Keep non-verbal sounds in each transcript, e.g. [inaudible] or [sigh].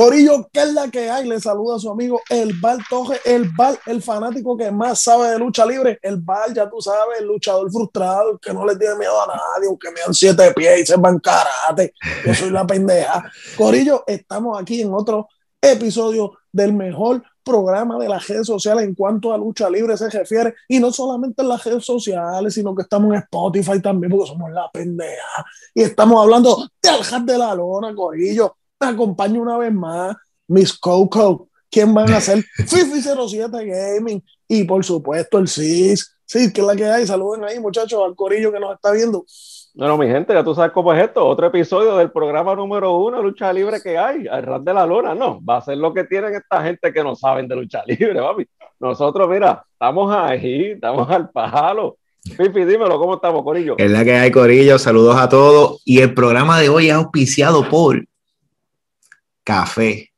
Corillo, ¿qué es la que hay? Le saluda a su amigo El Bar Toje, el Bar, el fanático que más sabe de lucha libre. El Bar, ya tú sabes, el luchador frustrado, que no le tiene miedo a nadie, aunque me dan siete pies y se van karate. Yo soy la pendeja. [laughs] Corillo, estamos aquí en otro episodio del mejor programa de las redes sociales en cuanto a lucha libre se refiere, y no solamente en las redes sociales, sino que estamos en Spotify también, porque somos la pendeja, y estamos hablando de Aljar de la Lona, Corillo, acompaña una vez más Miss Coco, quien van a ser [laughs] Fifi 07 Gaming, y por supuesto el CIS, sí, que es la que hay, saluden ahí muchachos, al Corillo que nos está viendo. Bueno, mi gente, ya tú sabes cómo es esto. Otro episodio del programa número uno, lucha libre que hay, al ras de la luna. No, va a ser lo que tienen esta gente que no saben de lucha libre, papi. Nosotros, mira, estamos ahí, estamos al palo. Fifi, dímelo, ¿cómo estamos, Corillo? Es la que hay, Corillo. Saludos a todos. Y el programa de hoy es auspiciado por Café.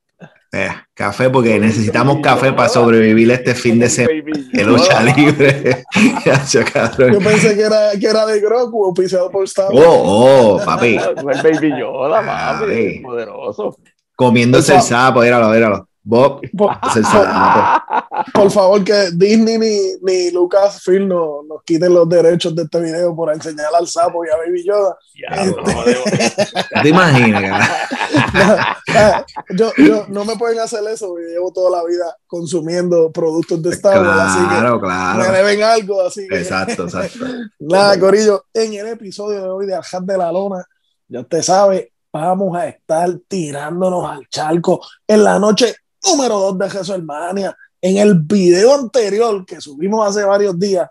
Eh, café, porque necesitamos café para sobrevivir este fin de semana de [laughs] lucha libre. [laughs] Yo pensé que era, que era de Grogu, auspiciado por Star Wars. Oh, oh, papi. [laughs] El Baby Yoda, papi. Poderoso. Comiéndose el sapo, míralo, míralo. Bob, por, por, favor, que Disney ni, ni Lucasfilm no, nos quiten los derechos de este video por enseñar al sapo y a Baby Yoda. este... ¿Te imaginas? [laughs] yo, yo, no me pueden hacer eso, porque llevo toda la vida consumiendo productos de Star Wars, claro, así que claro. me deben algo, así que... Exacto, exacto. [laughs] Nada, Corillo, en el episodio de hoy de Aljar de la Lona, ya usted sabe, vamos a estar tirándonos al charco en la noche número 2 de WrestleMania. En el video anterior que subimos hace varios días,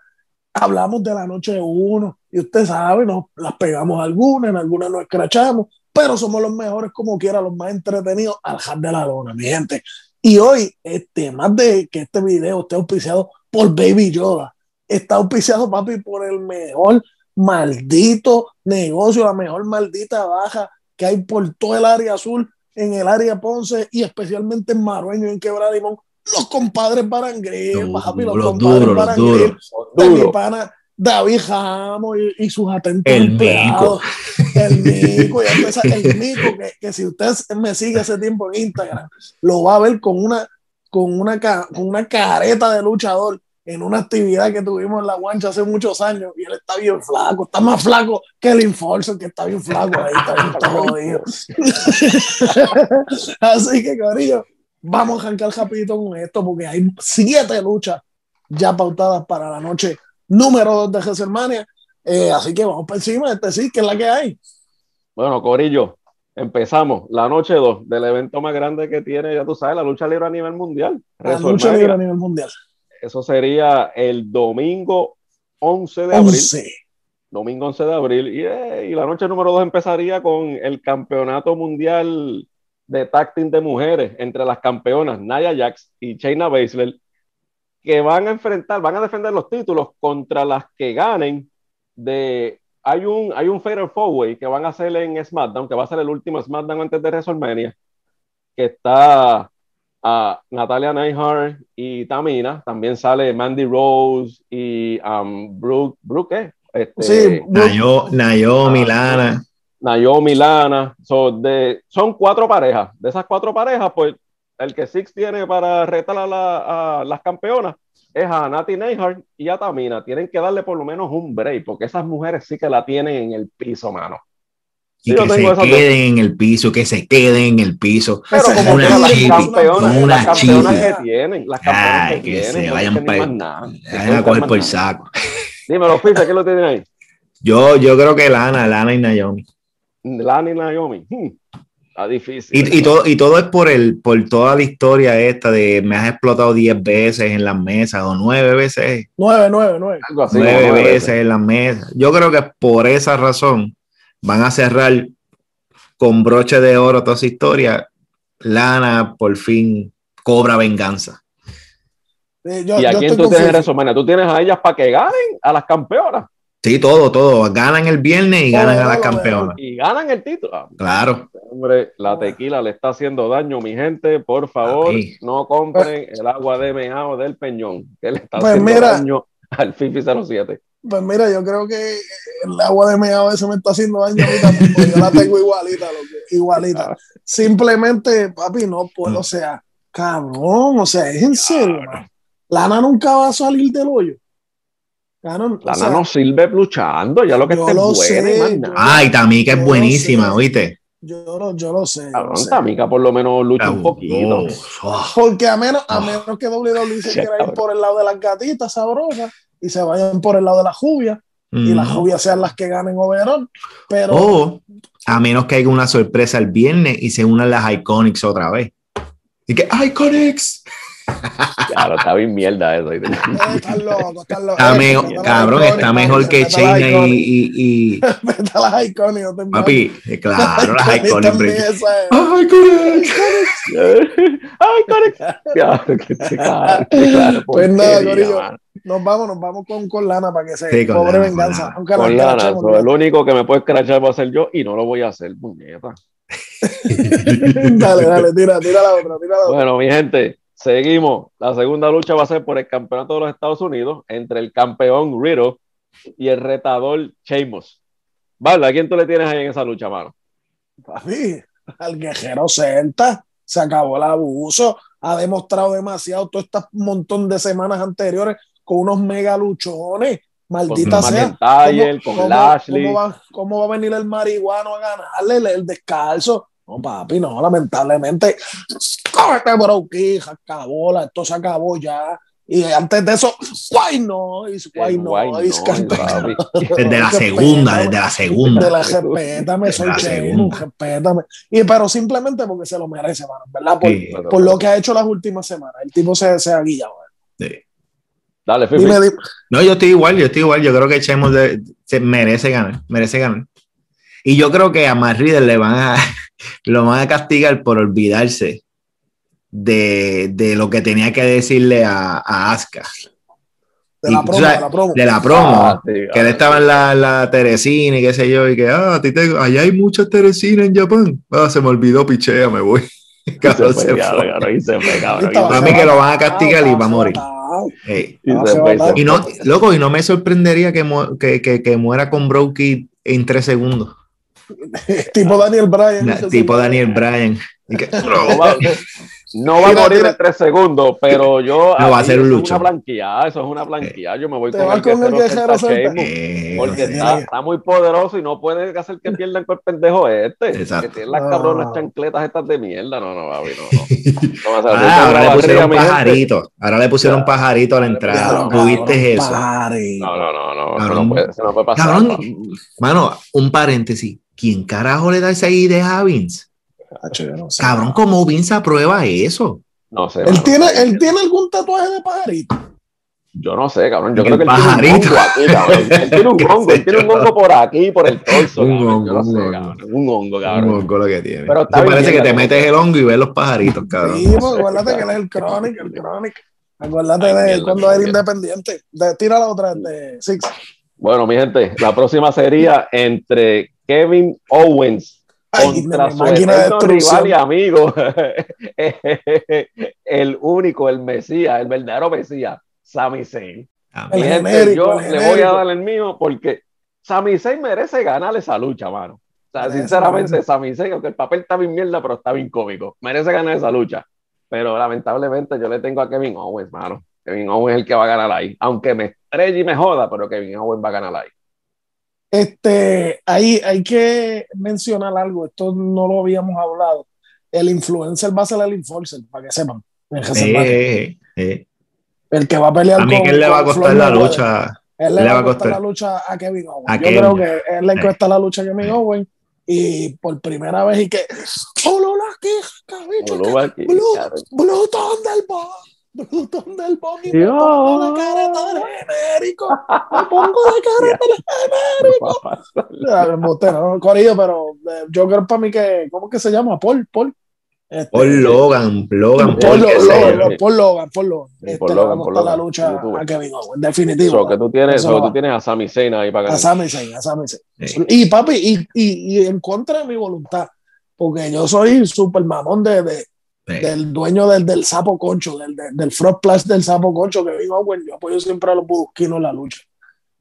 hablamos de la noche 1 y usted sabe, nos las pegamos algunas, en algunas nos escrachamos, pero somos los mejores como quiera, los más entretenidos al hard de la lona, mi gente. Y hoy, este, más de que este video esté auspiciado por Baby Yoda, está auspiciado, papi, por el mejor maldito negocio, la mejor maldita baja que hay por todo el área azul en el área Ponce y especialmente en Marueño y en Quebradimón, los compadres Barangril, papi, los, compadres duros, Barangril, de mi pana David Jamo y, y, sus atentos el empleados. El Mico, ya empieza, el Mico, que, que, si usted me sigue hace tiempo en Instagram, lo va a ver con una, con una, con una careta de luchador en una actividad que tuvimos en la guancha hace muchos años y él está bien flaco, está más flaco que el Enforcer, que está bien flaco ahí, está bien jodido. [laughs] Así que, Corillo, vamos a arrancar rapidito con esto porque hay siete luchas ya pautadas para la noche número dos de WrestleMania. Eh, así que vamos por encima de este sí, que es la que hay. Bueno, Corillo, empezamos la noche 2 del evento más grande que tiene, ya tú sabes, la lucha libre a nivel mundial. La lucha libre a nivel mundial. Eso sería el domingo 11 de 11. abril. Domingo 11 de abril. Y, eh, y la noche número 2 empezaría con el campeonato mundial de tacting de mujeres entre las campeonas Naya Jax y Shayna Baszler, que van a enfrentar, van a defender los títulos contra las que ganen de... Hay un, hay un Fatal Four que van a hacer en SmackDown, que va a ser el último SmackDown antes de WrestleMania, que está a Natalia Neihart y Tamina. También sale Mandy Rose y um, Brooke, Brooke ¿eh? Este, sí, Nayo, Naomi, Lana. Naomi, Lana. So, de, son cuatro parejas. De esas cuatro parejas, pues el que Six tiene para retar a, la, a las campeonas es a Nati Neihart y a Tamina. Tienen que darle por lo menos un break, porque esas mujeres sí que la tienen en el piso, mano. Y sí, que se queden en el piso, que se queden en el piso. Pero como una las chipi, campeonas, como una las campeonas que tienen, las campeonas Ay, que, que tienen, se no vayan dicen pa- ni más nada. Vayan a coger por el saco. [laughs] Dímelo, Pizza, ¿qué lo tienen ahí? Yo, yo creo que Lana, Lana y Naomi. Lana y Naomi. Hmm, Está difícil. Y, y, todo, y todo es por el, por toda la historia esta de me has explotado 10 veces en las mesas o 9 veces, Nueve, nueve, nueve. Algo así, 9 como nueve veces en las mesas. Yo creo que por esa razón van a cerrar con broche de oro toda esa historia. Lana por fin cobra venganza. Eh, yo, ¿Y a yo quién tú tienes en confuso. WrestleMania? ¿Tú tienes a ellas para que ganen a las campeonas? Sí, todo, todo. Ganan el viernes y Todo, ganan a las campeonas. Y ganan el título. Ah, Claro. Hombre, la tequila le está haciendo daño, mi gente. Por favor, no compren el agua de meao del peñón, que le está Pues haciendo mira. daño al Fifi 07. Pues mira, yo creo que el agua de meado ese me está haciendo daño ahorita, yo la tengo igualita, igualita. [laughs] Simplemente, papi, no puedo, o sea, cabrón, o sea, es en serio, Lana nunca va a salir del hoyo. Lana no sirve luchando, ya lo que está bueno. Ay, Tamika es buenísima, ¿oíste? Yo lo, yo lo sé. Cabrón, Tamika por lo menos lucha un poquito. Porque a menos, a menos que WWE se quiera ir por el lado de las gatitas sabrosas y se vayan por el lado de la jubia y las jubias sean las que ganen overall. Pero. O a menos que haya una sorpresa el viernes y se unan las Iconics otra vez. Y que Iconics. Claro, está bien mierda eso. Eh, está loco, está loco. Está mejor, cabrón, está mejor que Shayna y. y, y... [laughs] las Iconics. Papi, claro, las Iconics. ¡Iconics! ¡Iconics! Pues nada, Corillo. Nos vamos, nos vamos con, con lana para que se sí, cobre venganza. Con, con lana, el único que me puede escrachar va a ser yo y no lo voy a hacer, puñeta. [laughs] dale, dale, tira, tira la otra, tira la otra. Bueno, mi gente, seguimos. La segunda lucha va a ser por el campeonato de los Estados Unidos entre el campeón Riddle y el retador Sheamus. Vale, ¿a quién tú le tienes ahí en esa lucha, mano? Papi, al guerrero Celta. Se acabó el abuso. Ha demostrado demasiado todo este montón de semanas anteriores con unos mega luchones. Maldita sea. ¿Cómo, con Lashley. ¿cómo, va, ¿Cómo va a venir el marihuano a ganarle el, descalzo? No, papi, no, lamentablemente. Cógete, bro, acabó, esto se acabó ya. Y antes de eso, why no, why no, [laughs] Desde la segunda, desde la segunda. Desde la respétame, soy chino, respétame. Y pero simplemente porque se lo merece, mano, ¿verdad? Por, por, lo que ha hecho las últimas semanas. El tipo se, se ha guillado. Sí. Dale, Fifi. No, yo estoy igual, yo estoy igual. Yo creo que Chemos se merece ganar, merece ganar. Y yo creo que a Matt le van a, [laughs] lo van a castigar por olvidarse de, de lo que tenía que decirle a, a Asuka. De la, promo, de la promo. De la promo. Ah, que él estaba en la, la, Teresina y qué sé yo, y que, ah, ti te, allá hay muchas Teresina en Japón. Ah, se me olvidó, pichea, me voy. [laughs] Cabrón, se, fue, A mí que lo van a castigar y va a morir. y, no, loco, y no me sorprendería que, que, que, que muera con Brokey en tres segundos. [laughs] tipo Daniel Bryan. tipo Daniel Bryan. No va a morir en tres segundos, pero yo. No va a ser un lucho. Es una blanqueada, eso es una blanqueada. Yo me voy con el, con el guerrero Porque está, está, muy poderoso y no puede hacer que pierdan con el pendejo este. Exacto. Que tiene las cabronas chancletas estas de mierda. No, no, Babi, no. no. [laughs] ah, ahora le pusieron pajarito. Ahora le pusieron pajarito a la entrada. ¿Tuviste eso? No, no, no, no. Eso no, puede, eso no puede pasar. Cabrón, mano, un paréntesis. ¿Quién carajo le da esa idea a Vince? Cabrón, ¿cómo Vince aprueba eso? No sé. ¿Él tiene, ¿Él tiene algún tatuaje de pajarito? Yo no sé, cabrón. Yo creo que él tiene un hongo aquí, cabrón. Él tiene [laughs] un hongo, él tiene un hongo por aquí, por el torso. un hongo, yo no sé, cabrón. Un hongo, cabrón. Un hongo lo que tiene. Pero parece que te metes el hongo y ves los pajaritos, cabrón. Sí, pues, acuérdate que él es el Chronic, el Chronic. Acuérdate de cuando era independiente. De, tira la otra de Six. Bueno, mi gente, la próxima sería entre Kevin Owens contra su rival y amigo, [laughs] el único, el Mesías, el verdadero Mesías, Sami Zayn. yo le voy a dar el mío porque Sami Zayn merece ganar esa lucha, mano. O sea, sinceramente, Sami Zayn, aunque el papel está bien mierda, pero está bien cómico, merece ganar esa lucha. Pero lamentablemente yo le tengo a Kevin Owens, mano. Kevin Owens es el que va a ganar ahí. Aunque me estrelle y me joda, pero Kevin Owens va a ganar ahí. Este, ahí hay que mencionar algo, esto no lo habíamos hablado. El influencer va a ser el enforcer, para que sepan. El que va a pelear a mí que le va a costar la lucha. Él le, va a costar la lucha a Kevin Owens. Yo creo que él le cuesta la lucha a Kevin Owens y por primera vez y que solo la queja, Blue, Blue Thunderbolt Plutón del Boggy, me pongo de careta del genérico, me pongo de careta del genérico. Corillo, pero eh, yo creo para mí que, ¿cómo que se llama? Paul, Paul. Este, Paul Logan, Logan, Paul, Logan, Paul Logan, Paul Logan. Este, Paul Logan, Paul Logan. la lucha a Kevin Owens, definitivo. So, que tú tienes, so, tú tienes a Sami Zayn ahí para ganar. A Sami Zayn, a Sami Zayn. Y papi, y, y, y en contra de mi voluntad, porque yo soy súper mamón de, de del dueño del, del sapo concho, del, del, front plus del sapo concho, que digo, bueno, yo apoyo siempre a los budusquinos en la lucha.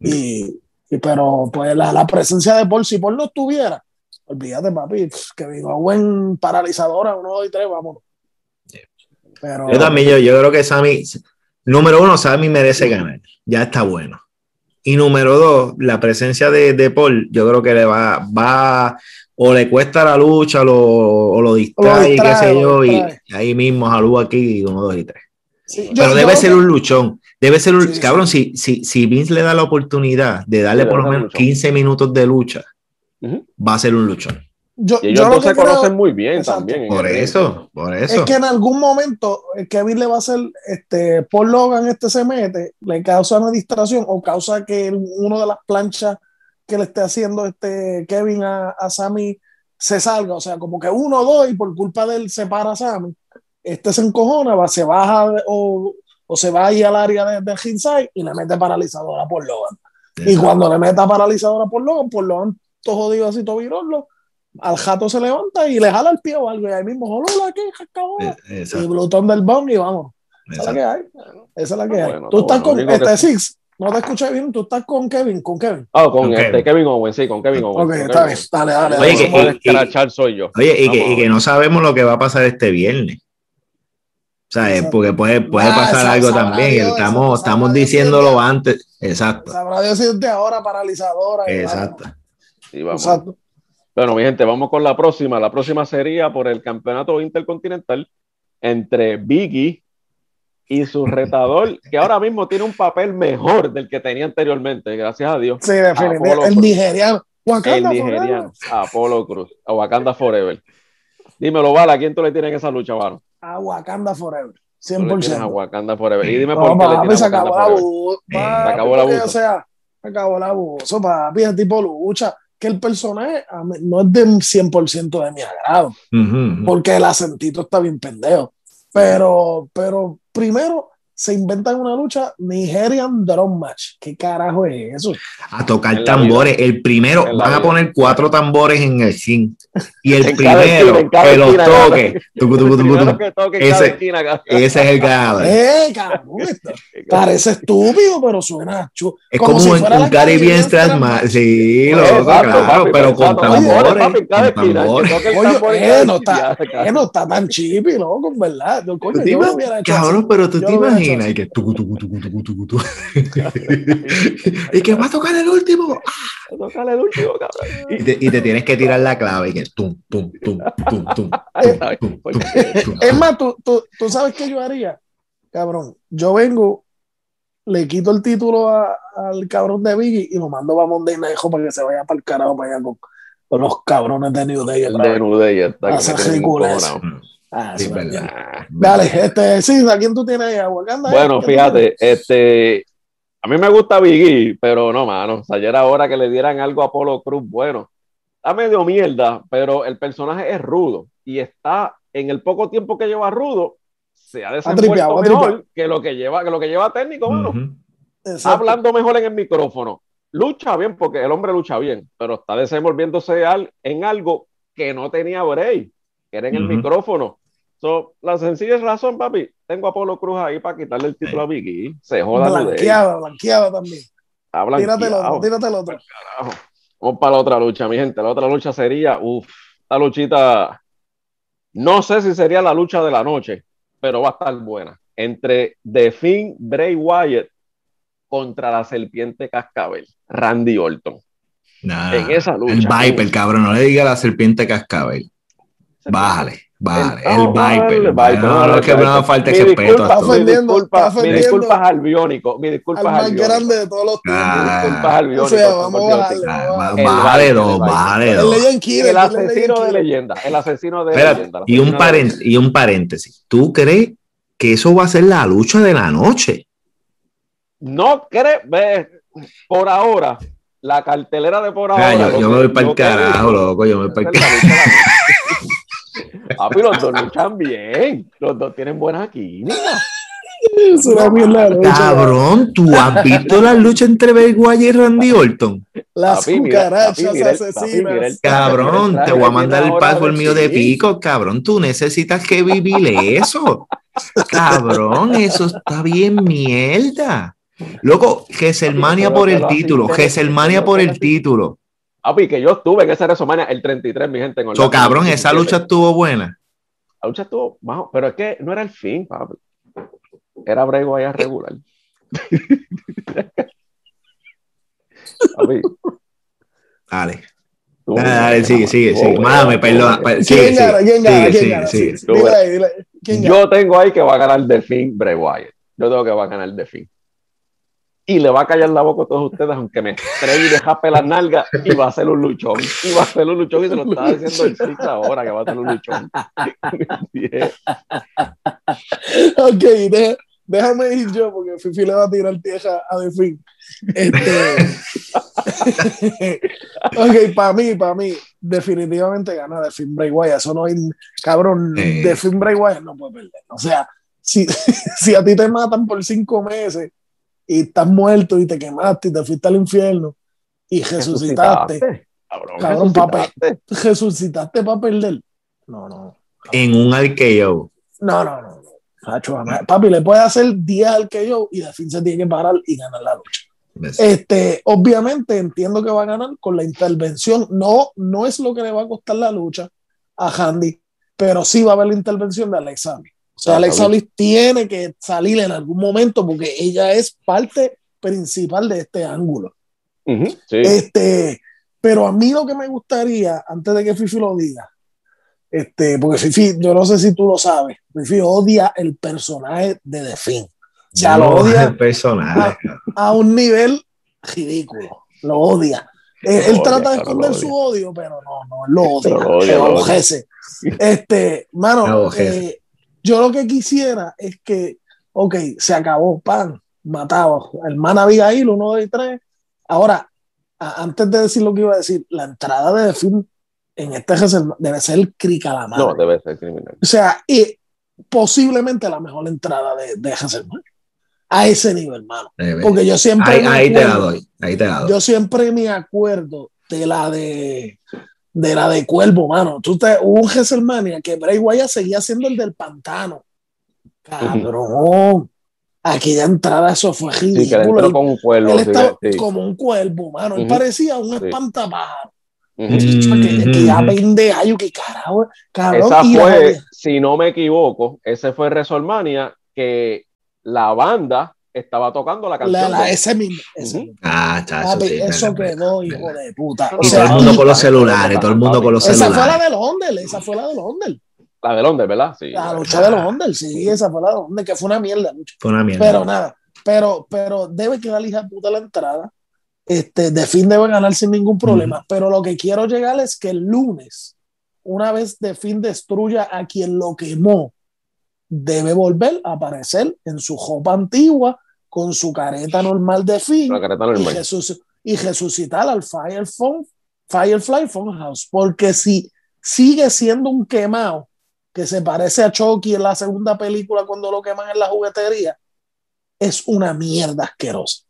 Y, pero pues la, presencia de Paul, si Paul no estuviera, olvídate, papi, que vino buen paralizadora, uno, dos y tres, vámonos. Pero, yo también, yo, yo creo que Sammy, número uno, Sammy merece ganar, ya está bueno. Y número dos, la presencia de, de Paul, yo creo que le va, va o le cuesta la lucha lo, o lo distrae, qué sé yo, y ahí mismo salud aquí, uno, dos y tres. Pero debe ser un luchón. Debe ser un. cabrón, Si, si, si, Vince le da la oportunidad de darle por lo menos 15 minutos de lucha, va a ser un luchón. Yo, y ellos no se conocen muy bien también. Por eso, por eso. Es que en algún momento Kevin le va a hacer, este, Paul Logan este se mete, le causa una distracción o causa que uno de las planchas que le esté haciendo este Kevin a, a Sammy se salga. O sea, como que uno o dos y por culpa de él se para a Sammy. Este se encojona, va, se baja o, o se va ahí al área de, de inside y le mete paralizadora por Logan. Y cuando le meta paralizadora por Logan, por Logan, todo jodido así, todo virolo, al jato se levanta y le jala el pie o algo. Y ahí mismo, hola, aquí, eh, Y Blutón del bong y vamos. Esa es la que hay. Esa es la que hay. Tú estás con este Six. No te escuché bien, tú estás con Kevin, con Kevin. Ah, con, este, Kevin. Owens, sí, con Kevin Owens. Ok, está bien, dale, dale. Oye, que, soy yo. Oye, y que, y que, no sabemos lo que va a pasar este viernes. O sea, porque puede, puede ah, pasar algo también. estamos, estamos diciéndolo antes. Exacto. Sabrá decirte ahora paralizadora. Exacto. Sí, vamos. Exacto. Bueno, mi gente, vamos con la próxima. La próxima sería por el campeonato intercontinental entre Biggie y su retador, que ahora mismo tiene un papel mejor del que tenía anteriormente, gracias a Dios. Sí, definitivamente. El nigeriano. Wakanda el nigeriano. Apolo Cruz. A Wakanda Forever. Dímelo, Bala, ¿a quién tú le tienes esa lucha, Varo? A Wakanda Forever. 100%. A Wakanda Forever. Y dime por qué le tienes se acabó la abuso. Se acabó la abuso. O sea, se acabó la abuso, papi. Es tipo lucha. Que el personaje no es de 100% de mi agrado. Porque el acentito está bien pendejo. Pero, pero primero se inventan una lucha Nigerian Drum Match. ¿Qué carajo es eso? A tocar tambores. El primero, van a poner cuatro tambores en el zinc. Y el [laughs] primero que los toque. [laughs] ese, ese es el [laughs] ganador. Eh, cabrón, parece estúpido, pero suena chulo. Es como, como si un, un Caribbean Strand Sí, loco, claro, pero con tambores. Oye, no está, no está tan chipi, loco, ¿verdad? Cabrón, pero tú te imaginas y que tu, tu, tu, y que va a tocar el último. Va a tocar el último, cabrón. Y te, y te tienes que tirar la clave y que tum, tum, tum, tum, tum. Es más, tú, tú, tú sabes qué yo haría, cabrón. Yo vengo, le quito el título a, al cabrón de Biggie y lo mando para Monday Night para que se vaya para el carajo para allá con, con los cabrones de New Day. De New Day, está. Ah, sí, verdad. Dale, este, sí, ¿a quién tú tienes ahí? Bueno, fíjate, este, a mí me gusta Biggie, pero no, mano, o ayer ahora que le dieran algo a Apolo Cruz, bueno, está medio mierda, pero el personaje es rudo y está en el poco tiempo que lleva rudo, se ha desenvuelto mejor que lo que lleva, que lo que lleva técnico, mano. Hablando mejor en el micrófono. Lucha bien, porque el hombre lucha bien, pero está desenvolviéndose en algo que no tenía break, que era en el micrófono. So, la sencilla razón, papi, tengo a Polo Cruz ahí para quitarle el título a Vicky. Se joda Blanqueada, blanqueada también. Tírate el otro, tírate el otro. Vamos para la otra lucha, mi gente. La otra lucha sería, uff, la luchita, no sé si sería la lucha de la noche, pero va a estar buena. Entre The Finn Bray Wyatt contra la serpiente cascabel, Randy Orton. en esa lucha. El Viper, cabrón, no le diga la serpiente cascabel. Bájale. Vale, el, Viper. El Viper. No, no, es que no falta respeto. Está ofendiendo, disculpa, mi disculpa es al biónico. Mi disculpa al más grande de todos los tiempos. Mi disculpa al biónico. O sea, vamos a bajarle dos, bájale dos. El asesino de leyenda. El asesino de leyenda. Y un, paréntesis, y un paréntesis. ¿Tú crees que eso va a ser la lucha de la noche? No crees. Por ahora, la cartelera de por ahora. Yo, me voy para el carajo, loco. Yo me voy para el carajo. Papi, los dos luchan bien. Los dos tienen buena química. Cabrón, ¿tú has visto la lucha entre Bray y Randy Orton? Las cucarachas asesinas. cabrón, te voy a mandar el password mío de pico, cabrón. Tú necesitas que vivir eso. Cabrón, eso está bien mierda. Loco, Geselmania por el título, Geselmania por el título. Papi, que yo estuve en esa WrestleMania el 33, mi gente. En so, cabrón, esa lucha estuvo buena. La lucha estuvo, bajo, pero es que no era el fin, papi. Era Brego allá regular. [laughs] papi. Dale. Dale, sigue, sigue, sigue. Mame, perdón. Sigue, sigue, Yo tengo ahí que va a ganar de fin Bray Wyatt. Yo tengo que va a ganar de fin y le va a callar la boca a todos ustedes, aunque me estrelle y le jape las nalgas, y va a hacer un luchón. Y va a hacer un luchón, y se lo estaba diciendo el Six ahora, que va a hacer un luchón. [laughs] ok, déjame ir yo, porque Fifi le va a tirar tierra a The Fin. Este... [laughs] ok, para mí, para mí, definitivamente gana The Fin Bray Wyatt. Eso no hay, cabrón, The Fin Bray Wyatt no puede perder. O sea, si, [laughs] si a ti te matan por cinco meses y estás muerto y te quemaste y te fuiste al infierno y resucitaste. Cabrón, resucitaste para perder. No, no. En un arqueo. No, no, no. Papi, le puede hacer 10 arqueos y de fin se tiene que parar y ganar la lucha. Este, obviamente entiendo que va a ganar con la intervención. No, no es lo que le va a costar la lucha a Handy, pero sí va a haber la intervención de Alexander. O sea, Alexa Bliss tiene que salir en algún momento porque ella es parte principal de este ángulo. este, pero a mí lo que me gustaría, antes de que Fifi lo diga, este, porque Fifi, yo no sé si tú lo sabes, Fifi odia el personaje de The Finn. O sea, lo odia el personaje. A, un nivel ridículo. Lo odia. Él, trata de esconder su odio, pero no, no, él lo odia. Lo odia, Este, mano, eh, yo lo que quisiera es que, ok, se acabó, pan, matado. Hermana Abigail, uno, de tres. Ahora, antes de decir lo que iba a decir, la entrada de film en este debe ser cricalamar. No, debe ser criminal. O sea, y posiblemente la mejor entrada de, de A ese nivel, hermano. Porque yo siempre. Ahí, ahí te la doy. Ahí te la doy. Yo siempre me acuerdo de la de de la de Cuervo, mano. Tú te, hubo un WrestleMania que Bray Wyatt seguía siendo el del pantano. Cabrón. Aquella entrada, eso fue ridículo. Sí, como un cuervo. como un cuervo, mano. Él parecía un espantapájaro. que, ya vende ayo, que carajo. Cabrón, Esa fue, si no me equivoco, ese fue WrestleMania que la banda estaba tocando la canción. La, ese mismo. Ah, chacho, sí, eso quedó, hijo de puta. Y todo el mundo con los celulares, todo el mundo con los celulares. Esa fue la de Londres, esa fue la de Londres. La de Londres, ¿verdad? Sí. La lucha de Londres, sí, esa fue la de Londres, que fue una mierda. Fue una mierda. Pero nada, pero, pero debe quedar hija puta la entrada. Este, de fin debe ganar sin ningún problema. Pero lo que quiero llegar es que el lunes, una vez de fin destruya a quien lo quemó, debe volver a aparecer en su ropa antigua con su careta normal de fin Y, resucitar al Firefly, Firefly Funhouse, porque si sigue siendo un quemado que se parece a Chucky en la segunda película cuando lo queman en la juguetería, es una mierda asquerosa.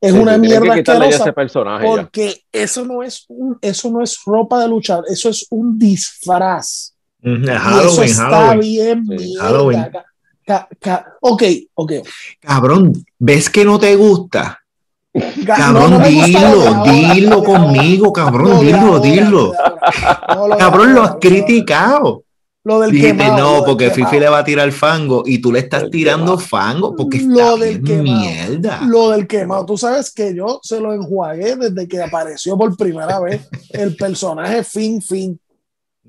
Es una mierda asquerosa porque eso no es un, eso no es ropa de luchar, eso es un disfraz eso está bien ok, ok. Cabrón, ¿ves que no te gusta? Cabrón, dilo, dilo conmigo, cabrón, dilo, dilo. cabrón, lo has criticado. Lo del no, porque Fifi le va a tirar fango y tú le estás tirando fango porque lo está del mierda. Lo del quemado, tú sabes que yo se lo enjuagué desde que apareció por primera vez el personaje Fin Fin.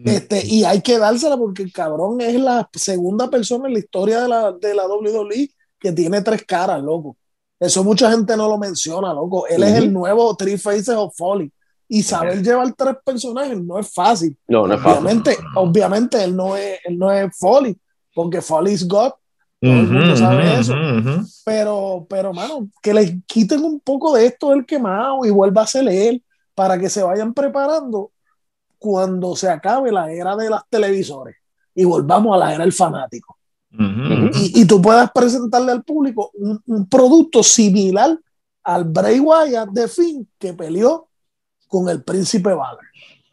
Este, y hay que dársela porque el cabrón es la segunda persona en la historia de la, de la WWE que tiene tres caras, loco. Eso mucha gente no lo menciona, loco. Él es el nuevo Three Faces of Folly. Y saber llevar tres personajes no es fácil. No, no es obviamente, fácil. Obviamente, él no es, él no es Foley, porque Foley es God. Todo el mundo sabe eso. Pero, pero, mano, que le quiten un poco de esto del quemado y vuelva a ser él para que se vayan preparando cuando se acabe la era de las televisores y volvamos a la era del fanático. y, y, tú puedas presentarle al público un, producto similar al Bray Wyatt de Finn que peleó con el príncipe Valor.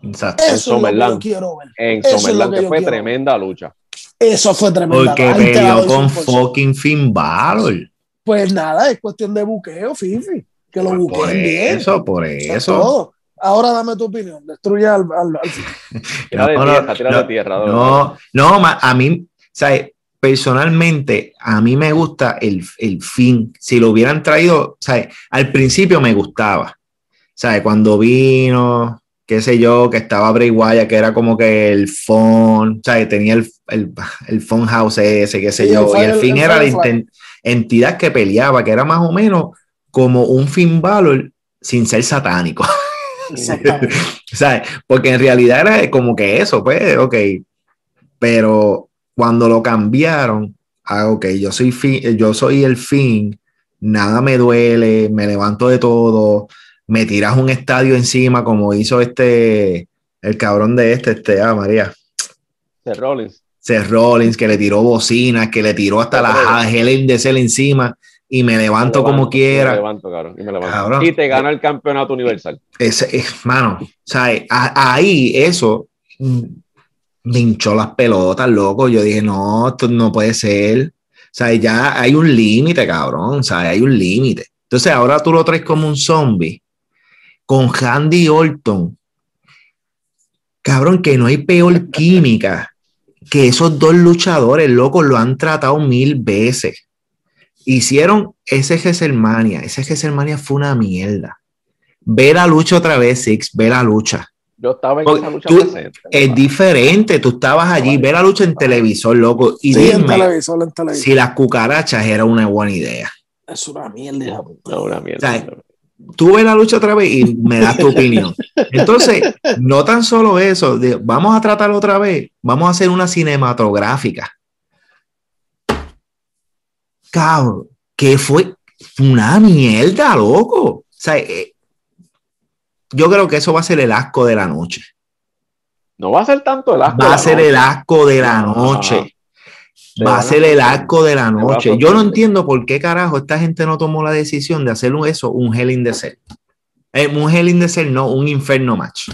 Exacto. Eso es lo que yo quiero ver. En Summerland que fue tremenda lucha. Eso fue tremenda Porque peleó con fucking Finn Balor. Pues nada, es cuestión de buqueo, Fifi. Que lo Por buqueen bien. eso, por Eso es eso. todo. Ahora dame tu opinión. Destruye al, al, al- [laughs] Tira de No, no, tierra, tira de no, tierra. No, a mí, ¿sabes? Personalmente, a mí me gusta el, el fin. Si lo hubieran traído, ¿sabes? Al principio me gustaba, ¿sabes? Cuando vino, qué sé yo, que estaba Bray Wyatt, que era como que el phone, ¿sabes? Tenía el, el, el phone house ese, qué sé Sí, yo. el y el Fire- fin el era la entidad que peleaba, que era más o menos como un Finn Balor sin ser satánico. [laughs] [laughs] Exactamente. ¿sabes? Porque en realidad era como que eso, pues, ok. Pero cuando lo cambiaron, ah, ok, yo soy, fin, yo soy el fin, nada me duele, me levanto de todo, me tiras un estadio encima como hizo este, el cabrón de este, este, ah, María. De Rollins. Seth Rollins, que le tiró bocinas, que le tiró hasta la Helen de Cell encima y me levanto Me como quiera. Me levanto, cabrón, y me levanto. Cabrón. Y te gana el campeonato universal. Ese, es, mano, o sea, ahí eso me hinchó las pelotas, loco. Yo dije, no, esto no puede ser. O sea, ya hay un límite, cabrón. O sea, hay un límite. Entonces, ahora tú lo traes como un zombie con Handy Orton. Cabrón, que no hay peor química que esos dos luchadores, locos, lo han tratado mil veces. Hicieron ese Gesselmania. Ese Gesselmania fue una mierda. Ve la lucha otra vez, Six, ve la lucha. Yo estaba en Porque esa lucha tú- presente. Es diferente, tú estabas allí, ve la lucha en televisor, loco. Y Sí, en dime televisor, en televisor. si las cucarachas era una buena idea. Es una mierda. No, una mierda. ¿Sabes? Tú ves la lucha otra vez y me das tu opinión. [laughs] Entonces, no tan solo eso, de- vamos a tratarlo otra vez, vamos a hacer una cinematográfica. Cabrón, que fue una mierda, loco. O sea, eh, yo creo que eso va a ser el asco de la noche. No va a ser tanto el asco. Va a ser noche. el asco de la No. noche. Va a ser el asco de la noche. Yo no entiendo por qué carajo esta gente no tomó la decisión de hacer un- eso, un Hell in the Cell. Eh, un Hell in the Cell, no, un Inferno Match.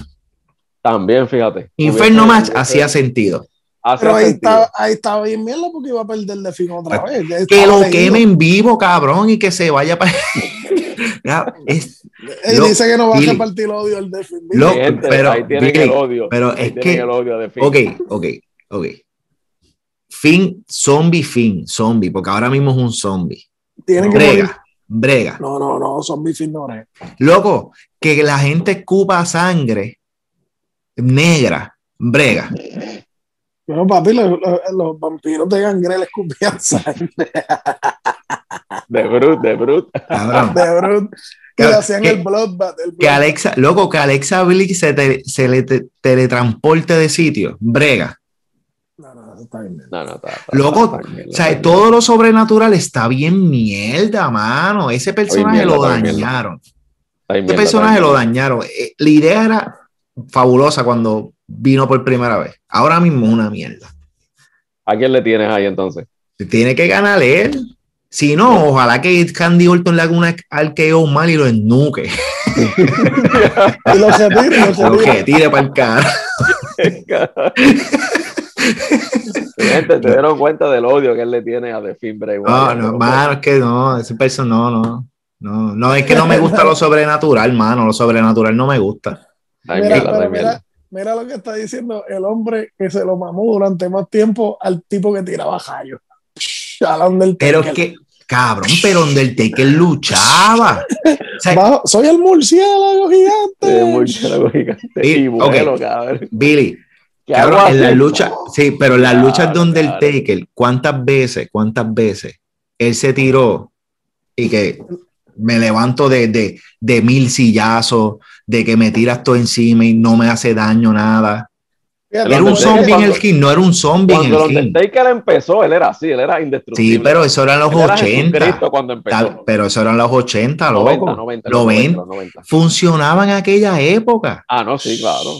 También, fíjate. Inferno Match hacía sentido. Hace Pero ahí estaba, ahí estaba bien mierda porque iba a perder de fin otra vez. Ya Que lo leído. queme en vivo, cabrón, y que se vaya para. [laughs] Ya, es- Él Lo- dice que no va a Billy. repartir odio el de fin. Lo- Gente, pero, ahí tienen Billy, el odio. pero Ahí es que- el odio de fin. Ok, ok, ok. Fin, zombie, fin, zombie, porque ahora mismo es un zombie. Tienen que morir. Brega, brega. No, no, no, son bifis no brega. Loco, que la gente escupa sangre negra, brega. Bueno, papi, los, los- los vampiros de gangrel escupían sangre De Brut, de Brut. Cabrón. de Brut. Claro, le hacían que- el bloodbath. el Que. Alexa, loco, que Alexa Bliss se, te- se le te- teletransporte de sitio, brega. No, no, eso está bien. No, no, está. está- Loco, está bien, O sea, bien. todo lo sobrenatural está bien mierda, mano. Ese personaje mierda, lo mierda. dañaron. Ese personaje lo dañaron. Eh, La idea era fabulosa cuando vino por primera vez. Ahora mismo es una mierda. ¿A quién le tienes ahí entonces? Tiene que ganar él. Si no, ojalá que Candy Orton le haga una arqueo mal y lo ennuque. [laughs] Y retira, y los Lo que tire para el cara. Gente, te [laughs] dieron cuenta del odio que él le tiene a The Finn Bray No, no, mano, es que no, ese personaje no, no. No, no, es que no me gusta lo [laughs] sobrenatural, mano. Lo sobrenatural no me gusta. Bien, Mira, mierda, pero mira, mira lo que está diciendo el hombre que se lo mamó durante más tiempo al tipo que tiraba Undertaker. Pero es que, cabrón, pero Undertaker luchaba. O sea, Bajo- soy el murciélago gigante. Sí, murciélago gigante. Y- Y vuelo, ok. cabrón. Billy, ¿Qué cabrón, hago en las así? luchas, sí, pero en las Claro, luchas de claro. Undertaker, ¿cuántas veces, cuántas veces él se tiró y que me levanto de, de, de mil sillazos, de que me tiras todo encima y no me hace daño nada? Fíjate, Era un zombie en el cuando- King, no era un zombie en Cuando el King. Undertaker empezó, él era así, él era indestructible. Sí, pero eso eran los Él era 80. Jesucristo cuando empezó. Tal- Pero eso eran los 80, loco. 90, 90, 90. 90, 90. Funcionaba en aquella época. Ah, no, sí, claro.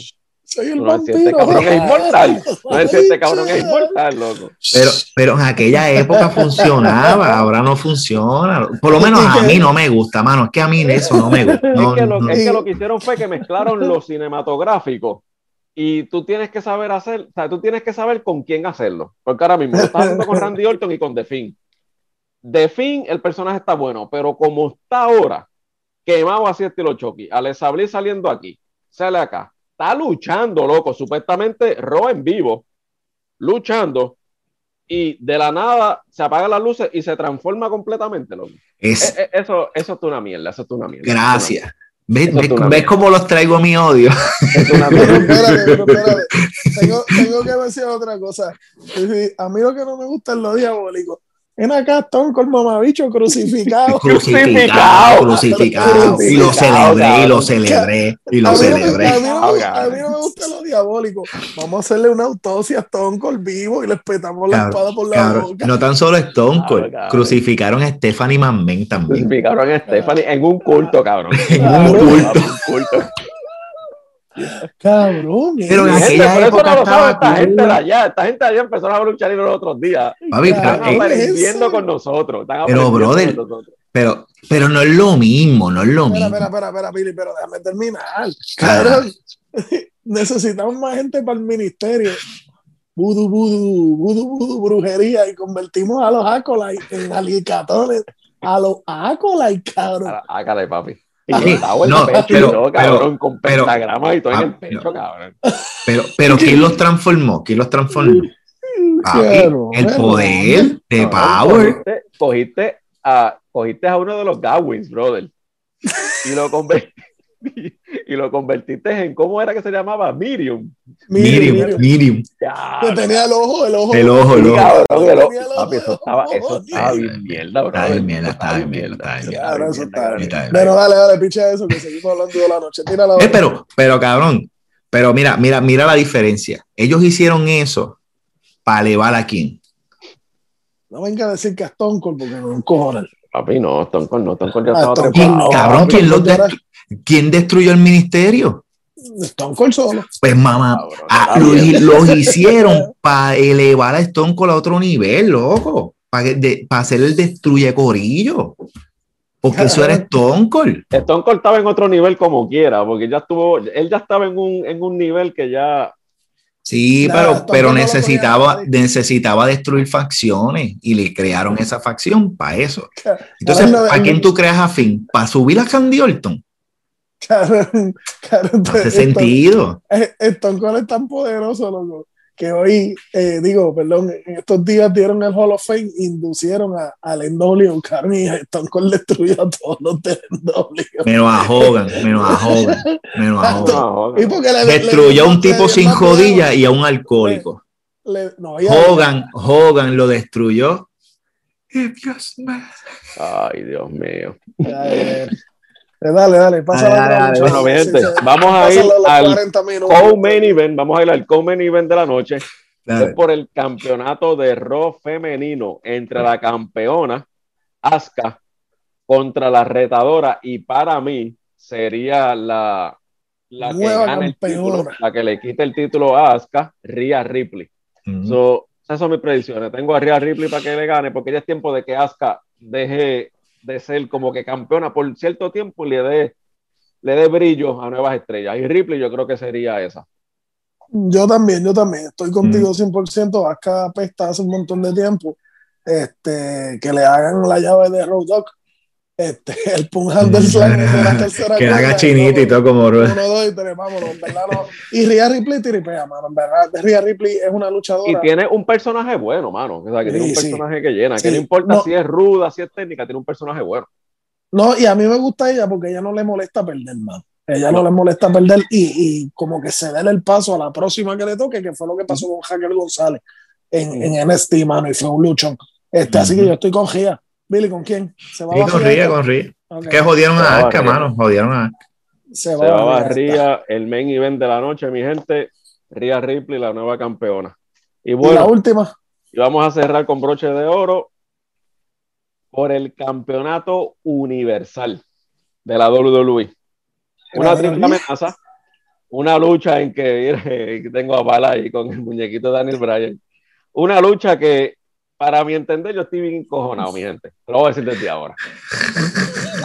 Soy el No, si este vampiro. cabrón es inmortal. [laughs] No es este cabrón es inmortal, loco. Pero, pero en aquella época [laughs] funcionaba, ahora no funciona. Por lo menos a mí no me gusta, mano. Es que a mí eso no me gusta. No, es, que lo, no. es que lo que hicieron fue que mezclaron lo cinematográfico y tú tienes que saber hacer, o sea, tú tienes que saber con quién hacerlo. Porque ahora mismo lo estás haciendo con Randy Orton y con The Finn. de fin el personaje está bueno, pero como está ahora, quemado así estilo Chucky, al Sabli saliendo aquí, sale acá, está luchando, loco, supuestamente Ro en vivo, luchando, y de la nada se apagan las luces y se transforma completamente, loco. Es, Eh, eh, Eso, eso es una mierda, eso es una mierda. gracias. ¿Ves, ves- cómo los traigo a mi odio? Es una Pero mierda. espérate, pero espérate. Tengo, tengo que decir otra cosa. A mí lo que no me gusta es lo diabólico. Ven acá, Stone con mamabicho crucificado. Crucificado, Crucificado. Y lo celebré, y lo celebré, y lo celebré. a, mí no me, Cabrón. a mí no me gusta lo diabólico. Vamos a hacerle una autopsia a Stone Cold vivo y le espetamos la Cabrón, espada por la cabrón. boca. No tan solo Stone Cold, Cabrón, cabrón. crucificaron a Stephanie McMahon también. Crucificaron a Stephanie en un culto, cabrón. [laughs] En Claro. un culto. Cabrón. Pero en gente, aquella pero eso época no lo sabe estaba esta gente de allá. Esta gente de allá empezaron a luchar libre los otros días. Papi, pero, Están eh, ¿es con nosotros. Están Pero, brother, con nosotros. pero, pero no es lo mismo, no es lo Espera, mismo. espera, espera, espera, Billy, pero déjame terminar. Cabrón, [laughs] necesitamos más gente para el ministerio. Voodoo, voodoo, voodoo, voodoo, brujería y convertimos a los acolytes en alicatones. A los acolytes, cabrón. Hágale, papi. Y estaba el no, pecho y pero- todo, pero- cabrón, con pero- pentagramas y todo en ah, el pecho, no. cabrón. Pero, pero ¿quién los transformó? ¿Quién los transformó? Papi, Claro, el poder de Cabrón, Power. Cogiste, cogiste a, cogiste a uno de los Gawins, brother. Y lo, conver- [laughs] y lo convertiste en, ¿cómo era que se llamaba? Miriam. Miriam, Medium, Miriam. Que tenía el ojo, el ojo. El ojo, el ojo. cabrón, el ojo. Papi, eso ojo, estaba, eso estaba bien mierda, bro. Está bien mierda, está bien mierda, está bien mierda. Claro, eso está bien. Está bien. Bueno, dale, dale, picha eso, que seguimos hablando de la noche. Tira la Eh, pero, pero cabrón, pero mira, mira, mira la diferencia. Ellos hicieron eso para elevar a quién. No venga a decir que es Stone Cold porque no cojones. Papi, no, Stone Cold no, Stone Cold ya Ah, estaba Stone ¿Quién, Cold no, cabrón, ¿quién, destru- ¿quién destruyó el ministerio? Stone Cold solo. Pues mamá, Cabrón, ah, está los, los [laughs] hicieron para elevar a Stone Cold a otro nivel, loco. Para hacer el destruye corillo. Porque eso era Stone Cold. Stone Cold estaba en otro nivel como quiera, porque ya estuvo, él ya estaba en un, en un nivel que ya, Sí, Nada, pero, pero necesitaba, necesitaba destruir facciones y le crearon esa facción para eso. Entonces, Ahora, ¿para no- quién tú creas a fin? ¿Para subir a Candy Orton? Cabrón, cabrón, No hace Stone- sentido. eh, Stone Cold es tan poderoso, loco, que hoy, eh, digo, perdón, en estos días dieron el Hall of Fame, inducieron a, al NW, cabrón, y Stone Cold destruyó a todos los del NW. Menos a Hogan, menos a Hogan, [laughs] menos a Hogan. no, Y porque le- le- Destruyó a un le- tipo le- sin jodilla y a un alcohólico. le- no, ya- Hogan, Hogan lo destruyó. You smell- ay, Dios mío. Dale, dale, pasa Dale, la dale, dale. Bueno, mi gente, sí, vamos a ir pásalo los al 40 minutos. co-main event, vamos a ir al co-main event de la noche, es por el campeonato de Raw femenino entre la campeona Asuka contra la retadora y para mí sería la, la que Nueva gana el campeona. título, la que le quita el título a Asuka, Rhea Ripley. Ujú. So, esas son mis predicciones. Tengo a Rhea Ripley para que le gane, porque ya es tiempo de que Asuka deje de ser como que campeona por cierto tiempo y le dé le dé brillo a nuevas estrellas. Y Ripley yo creo que sería esa. Yo también, yo también. Estoy Mm. contigo 100%. Acá apesta hace un montón de tiempo. Este, que le hagan la llave de Road Dog. Este, [laughs] el Pun Handle Slam de la tercera Que haga chinita y todo como Uno, dos y tres, vámonos, en verdad no. Y Rhea Ripley tiripea, mano, en verdad. Rhea Ripley es una Y luchadora. tiene un personaje bueno, mano. O sea, que tiene un Sí, sí. personaje que llena. Sí. Que no importa No. si es ruda, si es técnica, tiene un personaje bueno. No, y a mí me gusta ella porque ella no le molesta perder, mano. Ella no le molesta perder y, y como que se den el paso a la próxima que le toque, que fue lo que pasó con Javier González en, en NXT, mano, y fue un luchón. Este, Así que yo estoy con Gia. Billy, ¿con quién? ¿Se va Sí, con? Ría, con Ría. Ok. Que jodieron a a Asuka, barrer. mano. Jodieron a Asuka. Se Se va a Ría, el main event de la noche, mi gente. Rhea Ripley, la nueva campeona. Y Y la bueno, última. y vamos a cerrar con broche de oro por el campeonato universal de la WWE. Una Mira, triple mira, amenaza, una lucha en que mire, [laughs] tengo a Bala ahí con el muñequito de Daniel Bryan. Una lucha que, para mi entender, yo estoy bien encojonado, mi gente. Te lo voy a decir desde ahora.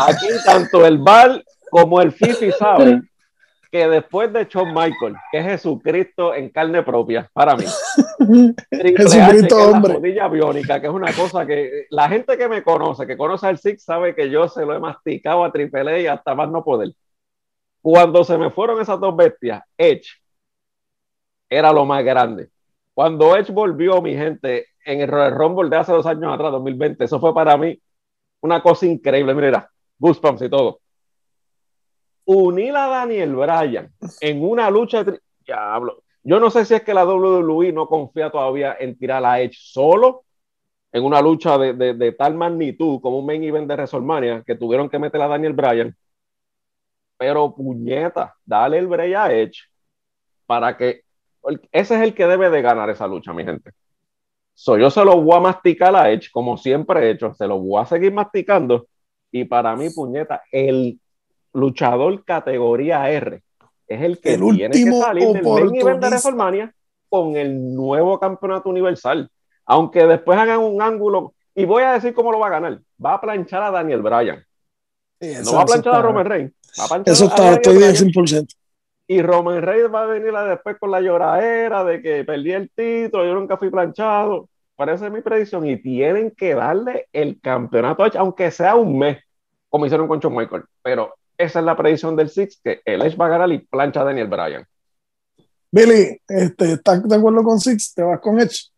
Aquí, tanto el Val como el Fifi saben que después de Shawn Michael, que es Jesucristo en carne propia, para mí. Jesucristo hombre. La biónica, que es una cosa que la gente que me conoce, que conoce al Six, sabe que yo se lo he masticado a Triple y hasta más no poder. Cuando se me fueron esas dos bestias, Edge era lo más grande. Cuando Edge volvió, mi gente, en el Royal Rumble de hace dos años atrás, 2020, eso fue para mí una cosa increíble. Mira, goosebumps y todo unir a Daniel Bryan en una lucha de diablo. Yo no sé si es que la WWE no confía todavía en tirar a Edge solo en una lucha de, de, tal magnitud como un main event de WrestleMania que tuvieron que meter a Daniel Bryan. Pero puñeta, dale el break a Edge para que ese es el que debe de ganar esa lucha, mi gente. So, yo se lo voy a masticar a Edge, como siempre he hecho, se lo voy a seguir masticando. Y para mí, puñeta, el luchador categoría R. Es el que tiene que salir del main event de WrestleMania con el nuevo campeonato universal. Aunque después hagan un ángulo, y voy a decir cómo lo va a ganar. Va a planchar a Daniel Bryan. no va a planchar a Roman Reigns. eso está, estoy 100%. Y Roman Reigns va a venir después con la lloradera de que perdí el título, yo nunca fui planchado. Parece mi predicción. Y tienen que darle el campeonato, aunque sea un mes, como hicieron con John Michael. Pero esa es la predicción del Six, que el Edge va a ganar y plancha a Daniel Bryan. Billy, este, ¿estás de acuerdo con Six? ¿Te vas con Edge?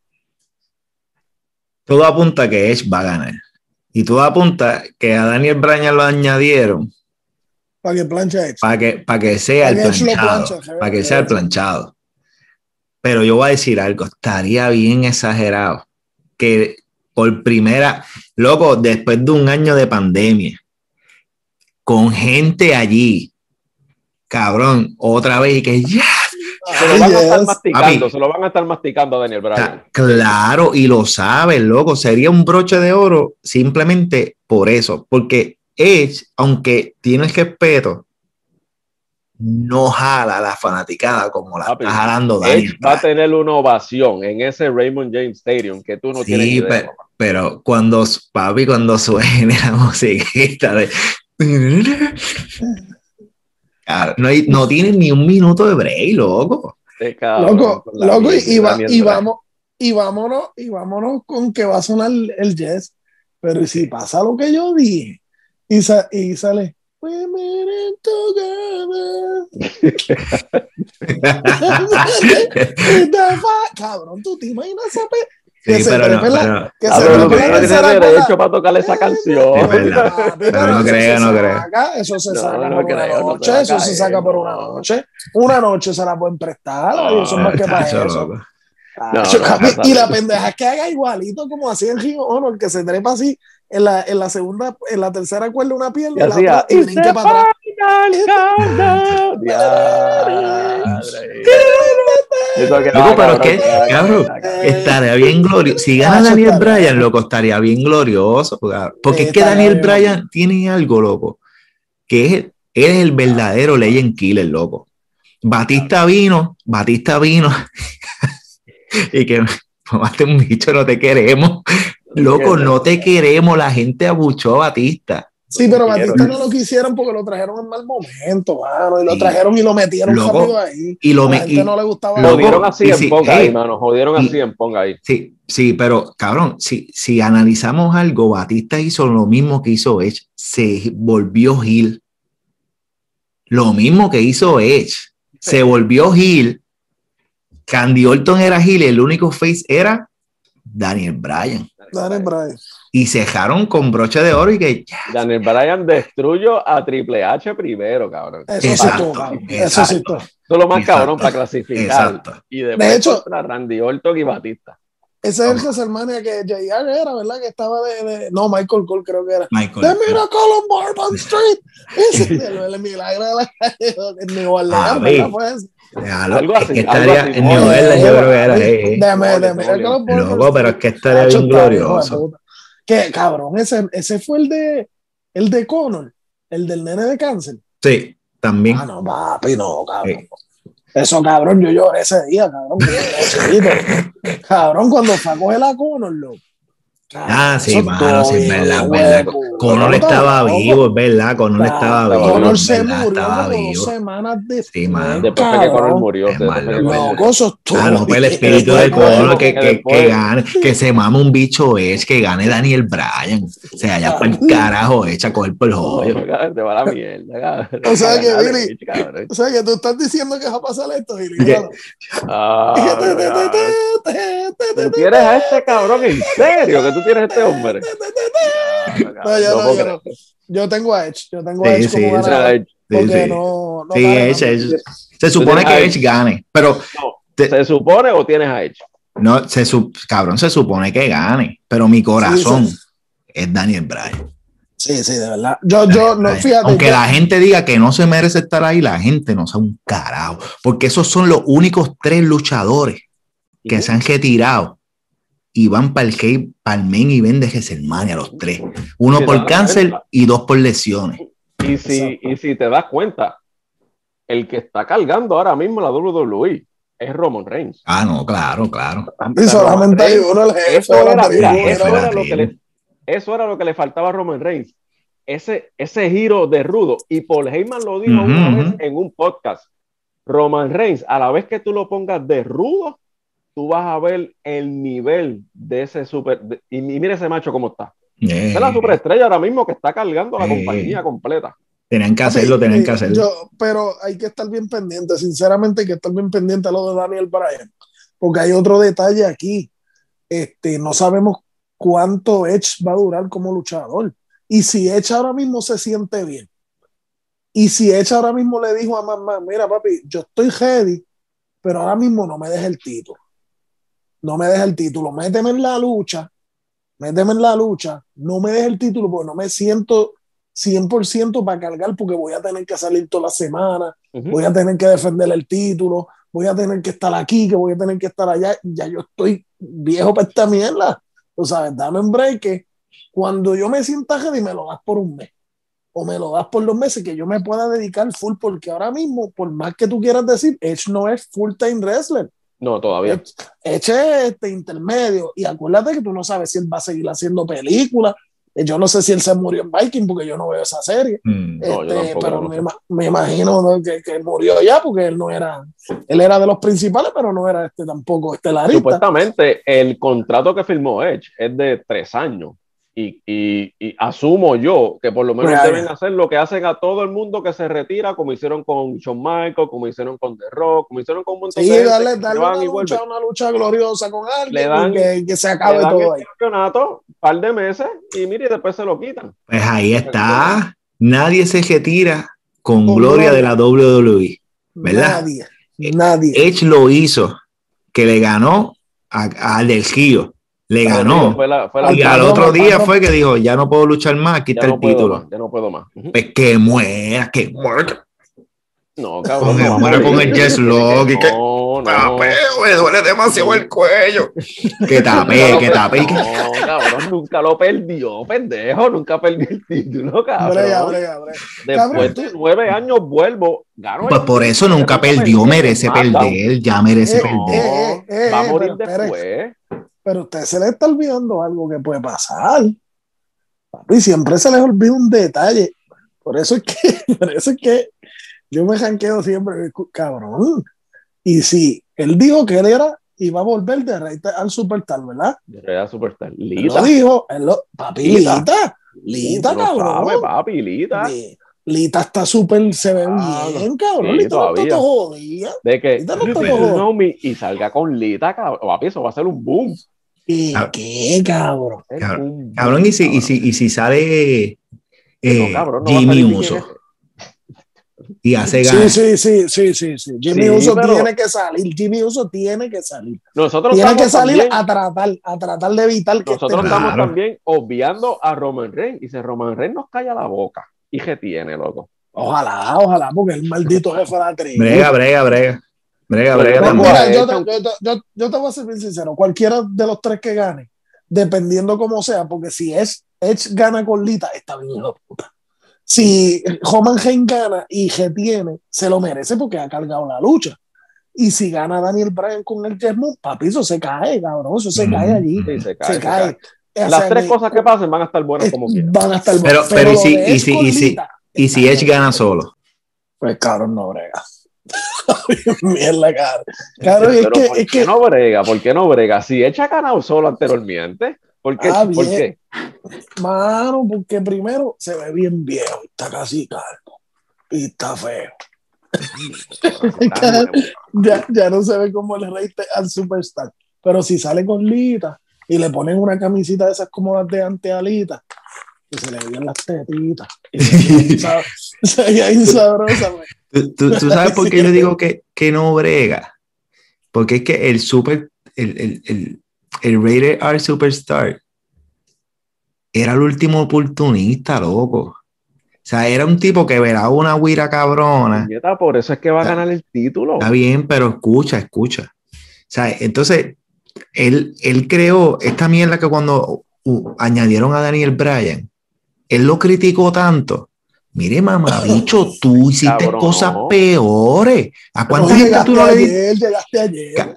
Todo apunta que Edge va a ganar. Y todo apunta que a Daniel Bryan lo añadieron. Para que plancha Edge. Para que, para que sea el planchado. para que sea el planchado. Pero yo voy a decir algo, estaría bien exagerado que por primera, loco, después de un año de pandemia, con gente allí. Cabrón, otra vez y que ya. Se lo van a estar masticando, se lo van a estar masticando a Daniel Bryan. Claro, y lo sabes, loco. Sería un broche de oro simplemente por eso. Porque Edge, aunque tiene el respeto, no jala la fanaticada como la está jalando Daniel. va a tener una ovación en ese Raymond James Stadium que tú no tienes idea. Pero, pero cuando, papi, cuando suene la [laughs] musiquita de no, hay, no tienen ni un minuto de break, loco. loco, loco y, vamos, y vámonos, y vámonos con que va a sonar el jazz. Pero si pasa lo que yo dije, y, y sale, [laughs] Cabrón, tú te imaginas que se pero no, pero, que se pero, tiene derecho para tocarle esa [laughs] canción. pero no creo, no creo. Eso se saca por una noche, eso se saca por una noche. Una noche se la pueden prestar, y eso es más que para eso. y la pendeja que haga igualito como hacía el Rio Honor, que se trepa así en la, en la segunda, en la tercera cuerda una pierna y, la otra, y brinque para atrás. Loco, [laughs] pero que, cabrón, estaría bien glorioso. Si gana Daniel Bryan, loco, estaría bien glorioso. Porque es que Daniel Bryan tiene algo, loco, que es, es el verdadero legend killer, loco. Batista vino, Batista vino, [laughs] y que [laughs] mamaste un bicho, no te queremos. Loco, no te queremos, la gente abuchó a Batista. Sí, pero Batista no lo quisieron porque lo trajeron en mal momento, mano, y lo trajeron y lo metieron rápido ahí. Y lo la gente no le gustaba. Lo dieron así en ponga ahí, mano, jodieron así en ponga ahí. Sí, sí, pero cabrón, si, si analizamos algo, Batista hizo lo mismo que hizo Edge, se volvió Gil. Lo mismo que hizo Edge, se volvió Gil. Candy Orton era Gil y el único face era Daniel Bryan. Daniel Bryan. Y cejaron con broche de oro y que Daniel Bryan destruyó a Triple H primero, cabrón. Eso sí, cabrón. Eso sí, Eso es lo más cabrón para clasificar. Y de hecho, contra Randy Orton y Batista. Ese es el WrestleMania que JR era, ¿verdad? Que estaba de, No, Michael Cole creo que era. Michael [laughs] The Miracle on Bourbon Street. Ese es el, milagro de la en New Orleans, ¿verdad? Pues, algo así. estaría algo así. en New Orleans, yo creo que era. Miracle on Bourbon Loco, pero es que estaría bien glorioso. Que cabrón, ese, ese fue el de el de Connor, el del nene de cáncer. Sí, también. Ah, no, papi, no, cabrón. Eso, cabrón, yo lloré ese día, cabrón. [laughs] cabrón, cuando sacó el a Connor, loco. Ah, sí, mano, sí, es verdad, verdad. Conor estaba vivo, es verdad, Conor estaba vivo. Conor se murió semanas después. Sí, mano. Después fue que Conor murió. Loco, eso es todo. Ah, no, el espíritu de Conor que, que, que gane, que se mame un bicho es, que gane Daniel Bryan. O sea, ya por el carajo echa a coger por el joyo. Te va la mierda, O sea que, Billy, o sea que tú estás diciendo que va a pasar esto, Billy. [laughs] Tú tienes a este cabrón en serio, tú tienes este hombre. No, yo, no, yo, no. yo tengo a Edge, yo tengo a Edge como ganador. Porque no, sí, Edge, Edge. Se supone que Edge gane, pero. ¿Se supone o tienes a Edge? No, se cabrón, se supone que gane, pero mi corazón es Daniel Bryan. Sí, sí, de verdad. Yo, yo, no, fíjate. Aunque la gente diga que no se merece estar ahí, la gente no sabe un carajo, porque esos son los únicos tres luchadores que se han retirado y van para el Cape, para el main event de a los tres. Uno por cáncer y dos por lesiones. Y si, y si te das cuenta, el que está cargando ahora mismo la WWE es Roman Reigns. Ah, no, claro, claro. Y solamente hay uno eso, era, eso, era lo que le, eso era lo que le faltaba a Roman Reigns. Ese, ese giro de rudo. Y Paul Heyman lo dijo una vez en un podcast. Roman Reigns, a la vez que tú lo pongas de rudo, tú vas a ver el nivel de ese super. y, mire ese macho cómo está. es la superestrella ahora mismo que está cargando la compañía completa. Tenían que hacerlo, tenían que hacerlo. pero hay que estar bien pendiente, sinceramente, hay que estar bien pendiente a lo de Daniel Bryan, porque hay otro detalle aquí. Este, no sabemos cuánto Edge va a durar como luchador. Y si Edge ahora mismo se siente bien, y si Edge ahora mismo le dijo a mamá, mira papi, yo estoy ready, pero ahora mismo no me dejes el título no me dejes el título, méteme en la lucha, méteme en la lucha, no me dejes el título porque no me siento 100% para cargar porque voy a tener que salir toda la semana, voy a tener que defender el título, voy a tener que estar aquí, que voy a tener que estar allá, ya yo estoy viejo para esta mierda, tú sabes, dame un break, cuando yo me sienta ready me lo das por un mes o me lo das por dos meses que yo me pueda dedicar full, porque ahora mismo, por más que tú quieras decir, Edge no es full time wrestler. No, todavía. Eche este intermedio y acuérdate que tú no sabes si él va a seguir haciendo películas. Eh, yo no sé si él se murió en Viking porque yo no veo esa serie. Mm. Este, pero me, imagino que, que, murió ya porque él no era, él era de los principales, pero no era este tampoco estelarista. Supuestamente el contrato que firmó Edge es de tres años y, y, asumo yo que por lo menos deben hacer lo que hacen a todo el mundo que se retira, como hicieron con Shawn Michaels, como hicieron con The Rock, como hicieron con un montón sí, de darle, darle una, lucha, una, lucha, gloriosa con alguien que, que, se acabe todo ahí. campeonato, un par de meses y mire, después se lo quitan. Pues ahí está. Nadie se retira con, gloria, de la WWE, ¿verdad? Nadie. Nadie. Edge lo hizo, que le ganó al del Gio le ganó. y al otro día fue que dijo, ya no puedo luchar más, quita el título. ya no puedo más. Pues que muera, que muera. No, cabrón. No, muera con el Jess [laughs] Log y que no, no. me duele demasiado el cuello. Que tapé, que tapé. No, cabrón, nunca lo perdió, pendejo, nunca perdió el título, cabrón. Después de nueve años vuelvo, gano. Pues por eso nunca perdió, merece perder, ya merece perder. Va a morir después. Pero a usted se le está olvidando algo que puede pasar. y siempre se les olvida un detalle. Por eso es que, [laughs] por eso es que yo me janqueo siempre, cabrón. Y si él dijo que él era iba a volver de rey al superstar, ¿verdad? De rey al superstar. Lita. Lo dijo, él lo, papi, Lita. Lita, cabrón. Sabe, papi, Lita. Lita está súper, se ve ah, bien, cabrón. Lita no está jodida. De que Lita no está y salga con Lita, cabrón. Papi, eso va a ser un boom. ¿Y qué, cabrón? Cabrón, y si, y si, y si sale eh, Jimmy Uso. Y hace ganas. Sí, sí, sí, sí, sí, Jimmy Uso tiene que salir. Jimmy Uso tiene que salir. Nosotros tiene que salir a tratar, a tratar de evitar que Nosotros estamos también obviando a Roman Reigns. Y si Roman Reigns nos calla la boca, ¿y qué tiene, loco? Ojalá, ojalá, porque el maldito [laughs] jefe de la tribu. Brega, brega, brega. Brega, brega, yo, yo, te voy a ser bien sincero, cualquiera de los tres que gane, dependiendo cómo sea, porque si es Edge gana con Lita, está bien puta. Si Roman Reigns gana y G tiene, se lo merece porque ha cargado la lucha. Y si gana Daniel Bryan con el Jesmo, papi, eso se cae, cabrón, eso se cae allí. se, cae, Las tres cosas que pasen van a estar buenas como quieran. Van a estar buenas. Pero, pero, y, si, y, si, y, si, y si Edge gana solo. Pues cabrón, no brega. Mierda, cara. Claro, es que, ¿por qué que... no brega? ¿Por qué no brega? Si Edge ha ganado solo anteriormente. ¿Por qué? Ah, ¿Por qué? Mano, porque primero se ve bien viejo, está casi calvo y está feo. [laughs] ya, ya, no se ve como el rey al superstar. Pero si sale con Lita y le ponen una camisita de esas como las de antealita, que se le veían las tetitas. Y se veía [laughs] insabrosa. ¿Tú, tú, tú [laughs] sabes por qué yo digo que, que no brega? Porque es que el super, el, el, el, el Rated R Superstar era el último oportunista, loco. O sea, era un tipo que verá una guira cabrona. Por eso es que va a ganar el título. Está bien, pero escucha, escucha. O sea, entonces, él, él creó esta mierda que cuando uh, añadieron a Daniel Bryan, él lo criticó tanto. Mire, mamá, bicho, [laughs] tú hiciste cosas peores. ¿A cuánta gente tú no le diste?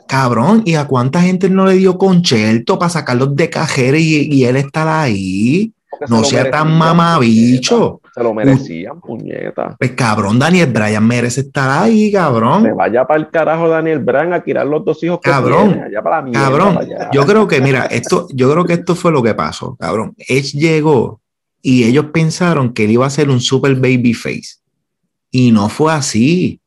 Cabrón, ¿y a cuánta gente no le dio concierto para sacarlos de cajera y, y él estar ahí? no sea tan mamabicho. Se lo merecían, puñeta. Pues cabrón, Daniel Bryan merece estar ahí, cabrón. Se vaya para el carajo Daniel Bryan a tirar los dos hijos que cabrón, tiene, allá para la mierda, Cabrón, yo creo que, mira, esto, yo creo que esto fue lo que pasó, cabrón. Edge llegó y ellos pensaron que él iba a ser un super baby face. Y no fue así.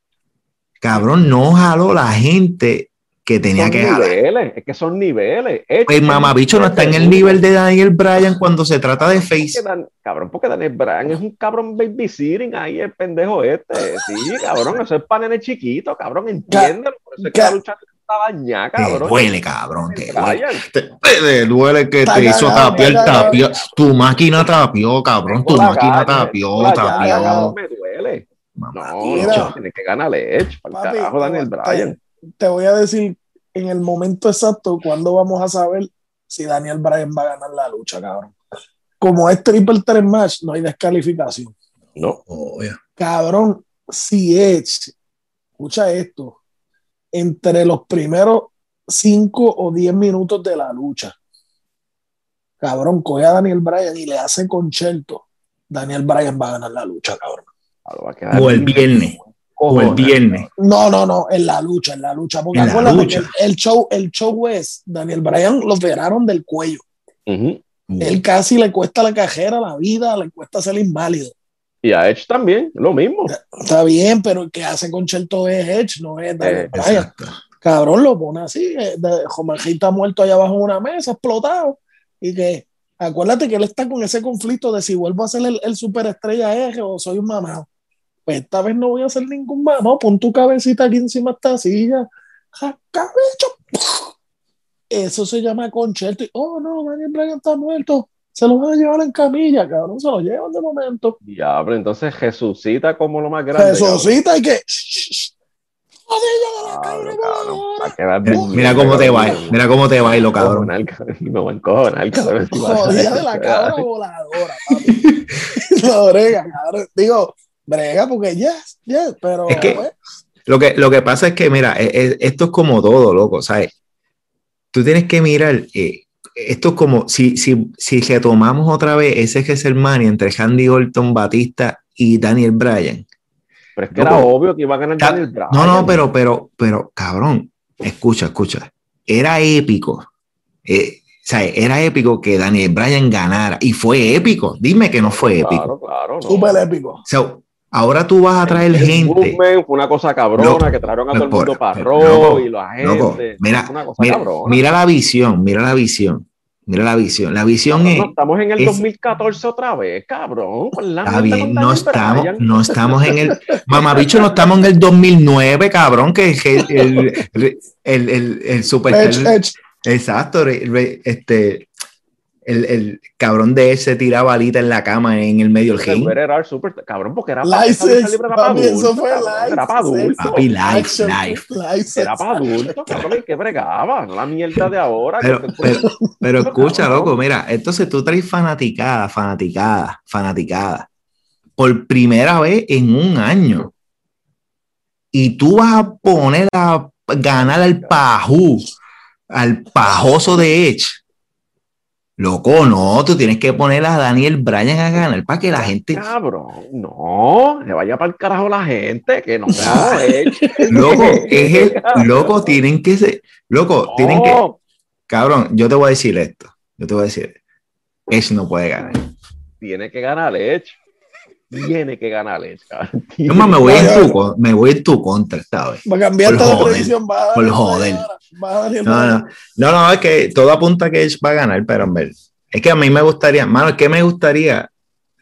Cabrón, no jaló la gente que tenía son que niveles, Es que son niveles. Pues mamabicho no está en el nivel de Daniel Bryan cuando se trata de face. cabrón, porque Daniel Bryan es un cabrón babysitting ahí, el pendejo este. Sí, cabrón, eso es para nene chiquito, cabrón, entiéndelo. Por eso es que la lucha está bañada, cabrón. Te duele, cabrón, te duele. Te, duele que te hizo tapiar, tapiar. Tu máquina tapió, cabrón, tu máquina tapió, tapió. Me duele. No, no, tienes que ganarle hecho, para el carajo Daniel Bryan te voy a decir en el momento exacto cuándo vamos a saber si Daniel Bryan va a ganar la lucha, cabrón. Como es triple threat match, no hay descalificación. No. Cabrón, si Edge, escucha esto, entre los primeros cinco o diez minutos de la lucha, cabrón, coge a Daniel Bryan y le hace concierto, Daniel Bryan va a ganar la lucha, cabrón. O el viernes o el viernes. No, no, no, en la lucha, en la lucha. Porque acuérdate el, show, el show es, Daniel Bryan lo veraron del cuello. Él casi le cuesta la cajera, la vida, le cuesta ser inválido. Y a Edge también, lo mismo. Está bien, pero el que hace con Chelto es Edge, no es Daniel eh, Bryan. Cabrón, lo pone así, eh, está muerto allá abajo en una mesa, explotado. Y que, acuérdate que él está con ese conflicto de si vuelvo a ser el, el superestrella Edge o soy un mamado pues esta vez no voy a hacer ningún. No, pon tu cabecita aquí encima de esta silla. Cabello. Eso se llama concierto. Oh, no, Daniel Bryan está muerto. Se lo van a llevar en camilla, cabrón. Se lo llevan de momento. Ya, pero entonces Jesucita como lo más grande. Jesucita y que. Mira cómo te va, mira cómo te bailo, cabrón. No me encojonar, [laughs] cabrón. Jodida de la cabra [laughs] voladora, papi. Lo brega, cabrón. Digo, brega, porque yes, yes, pero. Es que, pues, lo, que, lo que pasa es que, mira, e, e, esto es como todo, loco, ¿sabes? Tú tienes que mirar. Eh, esto es como si, si, si retomamos otra vez ese WrestleMania entre Handy Orton, Batista y Daniel Bryan. Pero es que era obvio que iba a ganar Daniel Bryan. No, no, pero, pero, pero, cabrón, escucha, escucha. Era épico. Eh, o sea, era épico que Daniel Bryan ganara. Y fue épico. Dime que no fue épico. Claro, claro. No. Súper épico. Ahora tú vas a traer gente. fue una cosa cabrona que trajeron a todo el mundo para Raw y la gente. Mira, mira, la visión, mira la visión. Mira la visión. La visión es. estamos en el 2014 otra vez, cabrón. está bien, no estamos, no estamos en el. [laughs] Mamabicho, no estamos en el 2009, cabrón, que el, el, el, el, super. Exacto, este el, el, cabrón de ese tiraba alita en la cama en el medio del game. Era super, cabrón, porque era para Eso fue Era para adultos. Papi, life, life. Era para adultos, cabrón, que bregaba, no la mierda de ahora. Pero, pero, pero [laughs] escucha, loco, mira, entonces tú traes fanaticada, fanaticada, fanaticada, por primera vez en un año. Y tú vas a poner a ganar al pajú, al pajoso de Edge Loco, no, tú tienes que poner a Daniel Bryan a ganar para que la gente. Cabrón, no, que vaya para el carajo la gente, que no, [laughs] Loco, es el, [laughs] loco, tienen que ser, loco, tienen que. Cabrón, yo te voy a decir esto. Yo te voy a decir, Edge no puede ganar. Tiene que ganar Edge. Tiene que ganar Edge, No, me voy, en tu, me voy en tu contra esta vez. Va a cambiar toda la edición, va Por joder. No, no, no, es que todo apunta a que Edge va a ganar, pero en ver, es que a mí me gustaría, mano, es que me gustaría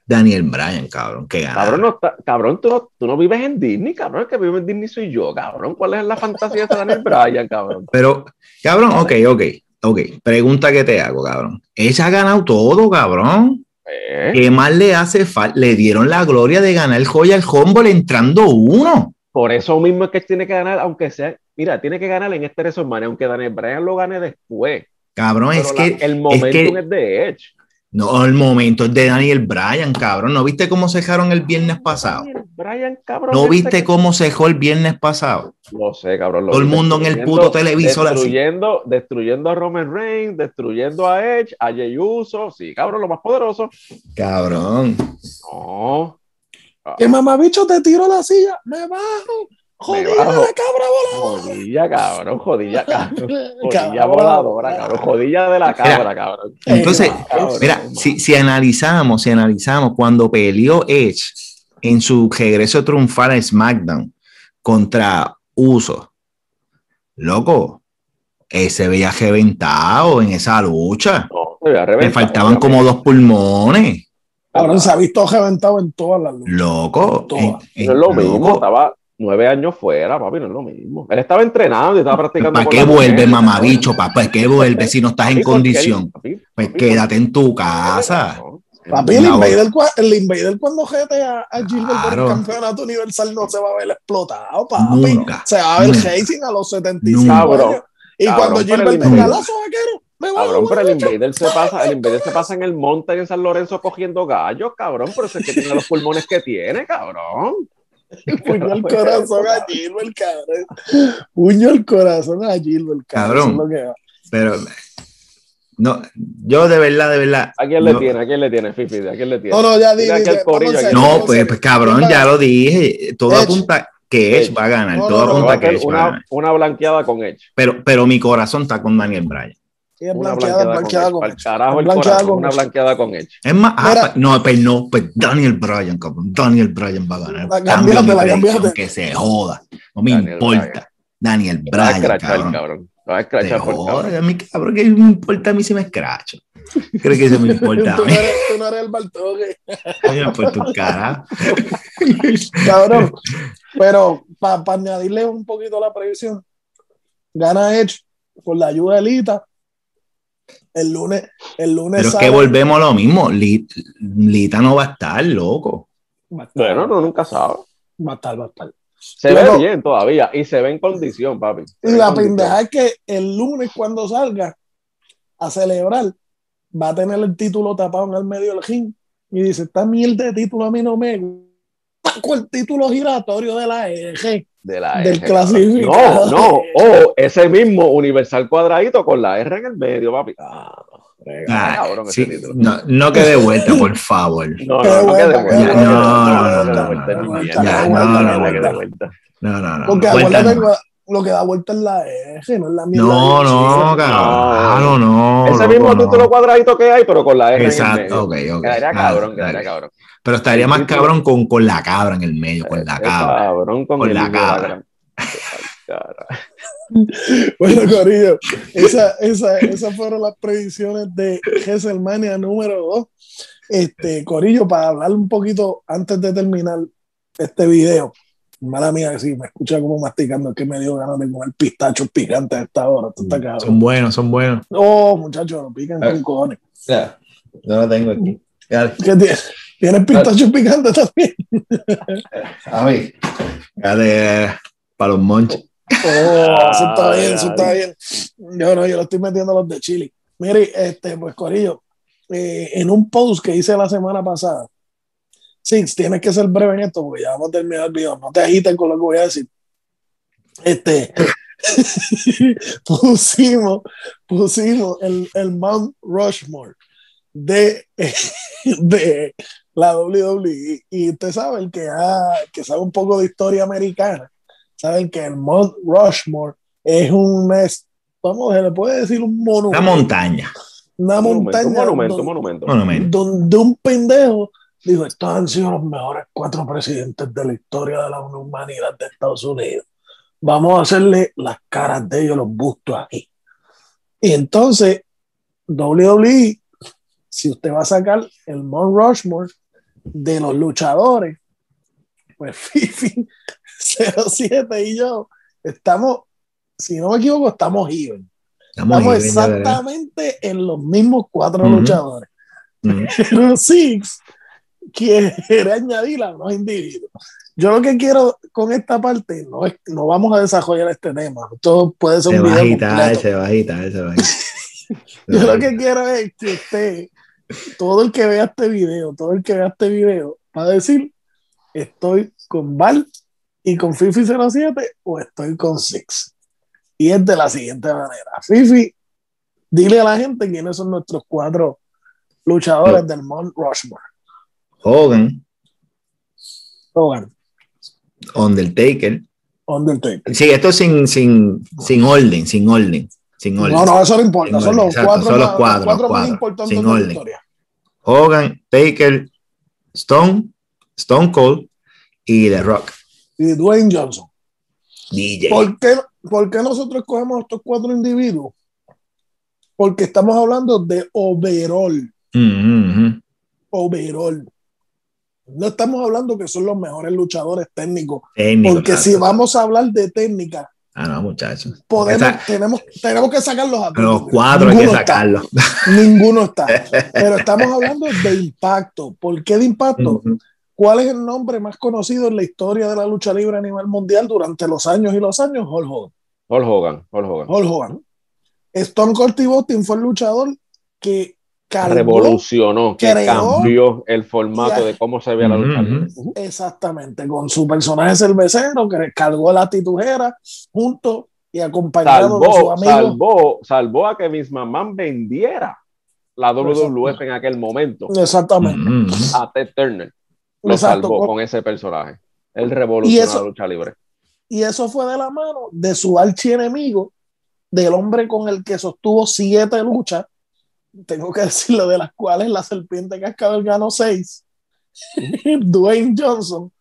Daniel Bryan, cabrón, que gana. Cabrón, no cabrón tú, no, tú no vives en Disney, cabrón, el que vive en Disney soy yo, cabrón. ¿Cuál es la fantasía de Daniel Bryan, cabrón? Pero, cabrón, ok, ok, ok. Pregunta que te hago, cabrón. Ella ha ganado todo, cabrón. Eh. ¿Qué más le hace falta? Le dieron la gloria de ganar el Joya Humble entrando uno. Por eso mismo es que tiene que ganar, aunque sea Mira, tiene que ganar en este WrestleMania, aunque Daniel Bryan lo gane después. Cabrón, es que. El momento es, de Edge. No, el momento es de Daniel Bryan, cabrón. ¿No viste cómo se dejaron el viernes pasado? Bryan, cabrón. ¿No viste cómo se dejó el viernes pasado? No sé, cabrón. Todo el mundo en el puto televisor destruyendo, Destruyendo a Roman Reigns, destruyendo a Edge, a Jey Uso. Sí, cabrón, lo más poderoso. Cabrón. No. Que mamabicho te tiro la silla, me bajo. Jodilla de la cabra voladora. Jodilla, cabrón, jodilla, [laughs] cabrón. Jodilla voladora, cabrón. Jodilla de la cabra, cabrón. Entonces, mira, si, si analizamos, si analizamos, cuando peleó Edge en su regreso triunfal a SmackDown contra Uso, loco, ese veía reventado en esa lucha. No, Le faltaban como dos pulmones. Cabrón, se ha visto reventado en todas las luchas. Loco. no es lo mismo, estaba nueve años fuera, papi, no es lo mismo. Él estaba entrenando y estaba practicando. ¿Para qué vuelve, mamabicho, papá? ¿Para qué vuelve si no estás en condición? pues quédate en tu casa. Papi, el invader, el invader cuando jete a, a Gilbert por el campeonato universal no se va a ver explotado, papi. se va a ver Hazing a los 75 años. Y cuando Gilbert tenga lazo vaquero, me va cabrón, pero el Invader se pasa, el Invader se pasa en el monte en San Lorenzo cogiendo gallos, cabrón, pero eso es que tiene los pulmones que tiene, cabrón. [laughs] Puño el corazón a Gilbert, el cabrón. Puño el corazón a Gilbert, cabrón. cabrón. Pero no, yo de verdad, de verdad. ¿A quién le tiene? ¿A quién le tiene, Fifi? ¿A quién le tiene? No, no, ya dije. No, pues, pues cabrón, ya lo dije. Todo apunta que Edge va a ganar. todo apunta que Edge una, va a ganar. Una blanqueada con Edge. Pero, pero mi corazón está con Daniel Bryan una blanqueada, con, Carajo, el corazón, una blanqueada con Edge. Es más, ah, no, pues no, pues Daniel Bryan, cabrón. Daniel Bryan va a ganar. La Que se joda. No me importa. Daniel Bryan. cabrón. cabrón. Va a escrachar por cabrón. A mí, cabrón, que me importa a mí si me escracho. Creo que eso me importa. tú, no eres, tú no eres el Bartoque. por tu cara. cabrón. Pero para añadirle un poquito la previsión, gana Edge con la ayuda de Lita el lunes, el lunes. Pero es que volvemos a lo mismo. Lita no va a estar, loco. Bueno, no, nunca sabe. Va a estar, va a estar. Se ve bien todavía y se ve en condición, papi. y la pendeja es que el lunes, cuando salga a celebrar, va a tener el título tapado en el medio del ring y dice: Esta mierda de título a mí no me con el título giratorio de la EG. De la del clasificado. No, no, o ese mismo universal cuadradito con la R en el medio, papi. Ah, cabrón, sí, no, no quede vuelta, por favor. No, no, no quede vuelta. No, no, no, no, quede vuelta. No, no, no. Porque acuérdate lo que da vuelta es la eje, no es la misma. No, no, cabrón, no. Ese mismo título cuadradito que hay, pero con la eje. Exacto, ok, ok. Quedaría cabrón, quedaría cabrón. Pero estaría más cabrón con, con la cabra en el medio, con la cabra. Cabrón con, la cabra. [laughs] bueno, Corillo, esas esa, esa fueron las predicciones de WrestleMania número 2. Este, Corillo, para hablar un poquito antes de terminar este video, mala mía que sí, me escucha como masticando, es que me dio ganas de comer pistachos picantes a esta hora. Son buenos, son buenos. No, muchachos, no pican con cojones. Ya, yo lo tengo aquí. ¿Qué tienes? ¿Tienes pistachos picantes también? A mí, de, para los monches. Oh, eso está bien, eso está bien. Yo no, yo lo estoy metiendo los de Chile. Mire, este, pues Corillo, eh, en un post que hice la semana pasada, sí, tienes que ser breve en esto porque ya vamos a terminar el video. No te agites con lo que voy a decir. Este, [laughs] pusimos, pusimos el, el Mount Rushmore de, [laughs] de la WWE. Y usted sabe, el que, que sabe un poco de historia americana, saben que el Mount Rushmore es un, vamos, se le puede decir un monumento. Una montaña. Una montaña. Un monumento, monumento, monumento. Donde un pendejo dijo, estos han sido los mejores cuatro presidentes de la historia de la humanidad de Estados Unidos. Vamos a hacerle las caras de ellos, los bustos aquí. Y entonces, WWE, si usted va a sacar el Mount Rushmore de los luchadores, pues [laughs] Fifi 07 y yo estamos, si no me equivoco, estamos even. Estamos, exactamente en los mismos cuatro luchadores. Pero [laughs] Six quiere añadir a los individuos. Yo lo que quiero con esta parte no es no vamos a desarrollar este tema. Todo puede ser un video. Bajita, se bajita, ese bajita. Yo lo que quiero es que usted, todo el que vea este video, todo el que vea este video, va a decir: estoy con Val y con Fifi 07 o estoy con Six. Y es de la siguiente manera. Fifi, dile a la gente quiénes son nuestros cuatro luchadores del Mount Rushmore. Hogan. Hogan. Undertaker. Undertaker. Sí, esto sin, sin, sin orden, sin orden. Sin orden. No, no, eso no importa. Son los, cuatro, son los cuatro, cuatro, cuatro, más importantes sin de orden. la historia. Hogan, Taker, Stone, Stone Cold y The Rock. Y Dwayne Johnson. DJ. ¿Por qué, ¿Por qué nosotros cogemos estos cuatro individuos? Porque estamos hablando de overall. Mm -hmm. Overall no estamos hablando que son los mejores luchadores técnicos. porque si vamos a hablar de técnica, ah, no, muchachos. tenemos, tenemos que sacarlos a Los cuatro hay que sacarlos. Ninguno está. [laughs] [laughs] Pero estamos hablando de impacto. ¿Por qué de impacto? ¿Cuál es el nombre más conocido en la historia de la lucha libre a nivel mundial durante los años y los años? Hulk Hogan. Hulk Hogan. Hulk Hogan. Hulk Hogan. Stone Cold Steve fue el luchador que revolucionó, que cambió el formato de cómo se veía la lucha Exactamente, con su personaje cervecero que cargó la titujera junto y acompañado de su amigo. Salvó, salvó a que Miss McMahon vendiera la WWF en aquel momento. Exactamente. A Ted Turner. Lo salvó con ese personaje. Él revolucionó la lucha libre. Y eso fue de la mano de su archienemigo, del hombre con el que sostuvo siete luchas tengo que decirlo, de las cuales la serpiente cascabel ganó seis. [laughs] Dwayne Johnson.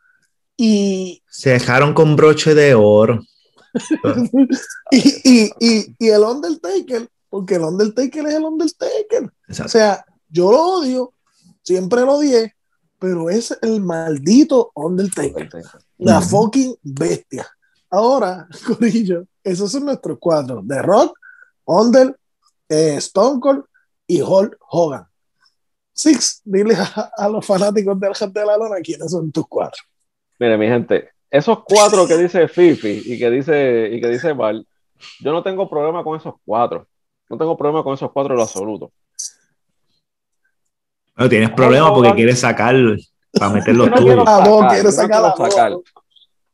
Y. Se dejaron con broche de oro. [laughs] y, y, y, y, el Undertaker, porque el Undertaker es el Undertaker. O sea, yo lo odio, siempre lo odié, pero es el maldito Undertaker. La fucking bestia. Ahora, [laughs] Corillo, esos son nuestros cuatro: The Rock, Under, eh, Stone Cold y Hulk Hogan. Six, dile a, los fanáticos del gente de la lona quiénes son tus cuatro. Mire, mi gente, esos cuatro que dice Fifi y que dice, y que dice Val, yo no tengo problema con esos cuatro. No tengo problema con esos cuatro en lo absoluto. No tienes problema porque quieres sacar para meterlo tú. no, sacar,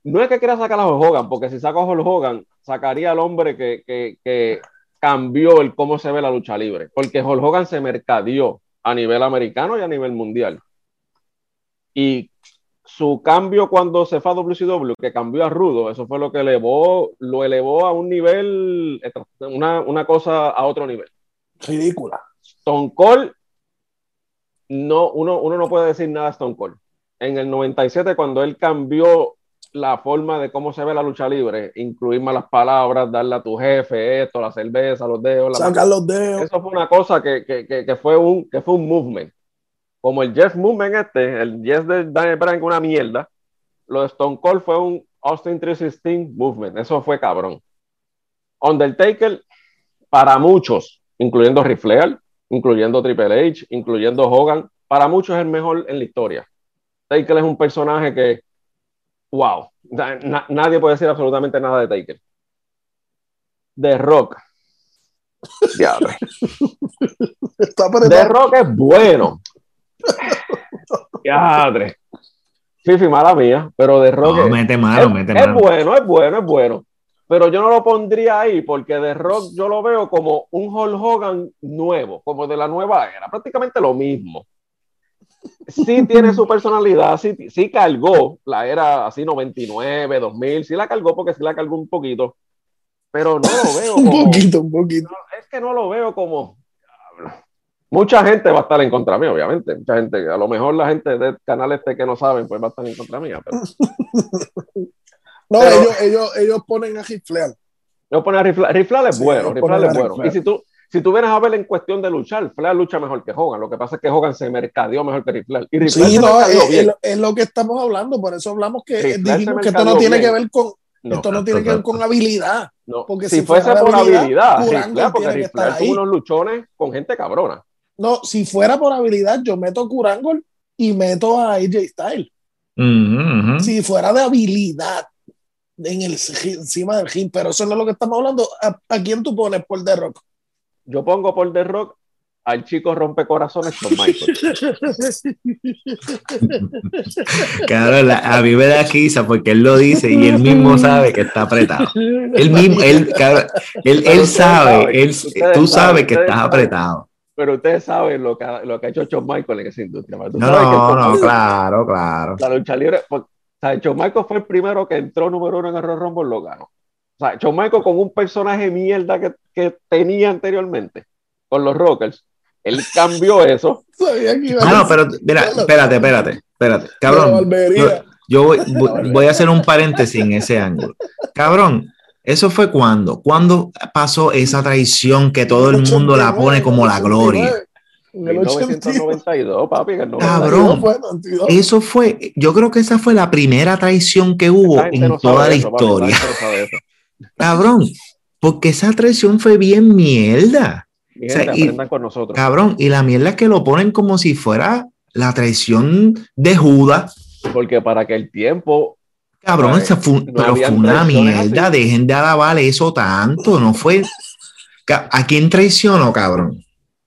no es que quiera sacar a Hulk Hogan, porque si saco a Hulk Hogan, sacaría al hombre que, que, que cambió el cómo se ve la lucha libre, porque Hulk Hogan se mercadeó a nivel americano y a nivel mundial. Y su cambio cuando se fue a WCW, que cambió a Rudo, eso fue lo que elevó, lo elevó a un nivel, una, una cosa a otro nivel. Ridícula. Stone Cold, no, uno, uno no puede decir nada de Stone Cold. En el 97, cuando él cambió la forma de cómo se ve la lucha libre, incluir malas palabras, darle a tu jefe esto, la cerveza, los dedos. Sacar los dedos. Eso fue una cosa que, que, que, fue un, que fue un movement. Como el Jeff Movement este, el Jeff de Daniel Bryan, una mierda, lo de Stone Cold fue un Austin 316 movement. Eso fue cabrón. Undertaker, para muchos, incluyendo Ric Flair, incluyendo Triple H, incluyendo Hogan, para muchos es el mejor en la historia. Taker es un personaje que wow, nadie puede decir absolutamente nada de Taker. De Rock. [laughs] de Rock es bueno. Yadre. Fifi, mala mía, pero de Rock no, es, mete malo, es, mete es bueno, es bueno, es bueno. pero yo no lo pondría ahí porque The Rock yo lo veo como un Hulk Hogan nuevo, como de la nueva era, prácticamente lo mismo. Sí tiene su personalidad, sí, sí cargó la era así 99, 2000, sí la cargó porque sí la cargó un poquito, pero no lo veo [laughs] como... un poquito, un poquito. es que no lo veo como... Mucha gente va a estar en contra mía, obviamente. Mucha gente, a lo mejor la gente del canal este que no saben, pues va a estar en contra mía. Pero... [laughs] no, ellos, ellos, ellos ponen a riflear. Ellos ponen a riflear. Riflear es bueno, riflear es bueno. Y si tú, si tú vienes a ver en cuestión de luchar, Flair lucha mejor que Hogan. Lo que pasa es que Hogan se mercadeó mejor que. Y Riflear sí, no, es, es, lo que estamos hablando. Por eso hablamos que dijimos que esto no tiene que ver con esto no tiene que ver con habilidad. No. Porque si, fuese por habilidad, habilidad porque Riflear tuvo unos luchones con gente cabrona. No, si fuera por habilidad, yo meto a Kurangol y meto a AJ Styles. Si fuera de habilidad en el, encima del ring, pero eso no es lo que estamos hablando. ¿A, quién tú pones por The Rock? Yo pongo por The Rock al chico rompecorazones con Michael. [laughs] claro, a mí me da quizá porque él lo dice y él mismo sabe que está apretado. Él mismo, él, él, él sabe, él, tú sabes que estás apretado pero ustedes saben lo que, lo que ha hecho Shawn Michael en esa industria. No, no, no, claro, claro. La lucha libre, pues, o sea, Shawn Michael fue el primero que entró número uno en el Royal Rumble, lo ganó. O sea, Shawn Michael con un personaje mierda que, que tenía anteriormente, con los Rockers, él cambió eso. [laughs] Ah, no, pero mira, espérate, espérate, espérate. Cabrón, yo, voy, [laughs] voy, a hacer un paréntesis en ese ángulo. Cabrón, eso fue cuando, cuando pasó esa traición que todo el mundo la pone como la gloria. En el 1992, papi. Cabrón, eso fue, yo creo que esa fue la primera traición que hubo en toda la historia. Cabrón, porque esa traición fue bien mierda. con nosotros. Cabrón, y la mierda es que lo ponen como si fuera la traición de Judas. Porque para que el tiempo Cabrón, esa fue, pero fue una mierda. Dejen de alabar eso tanto. No fue. ¿A quién traicionó, cabrón?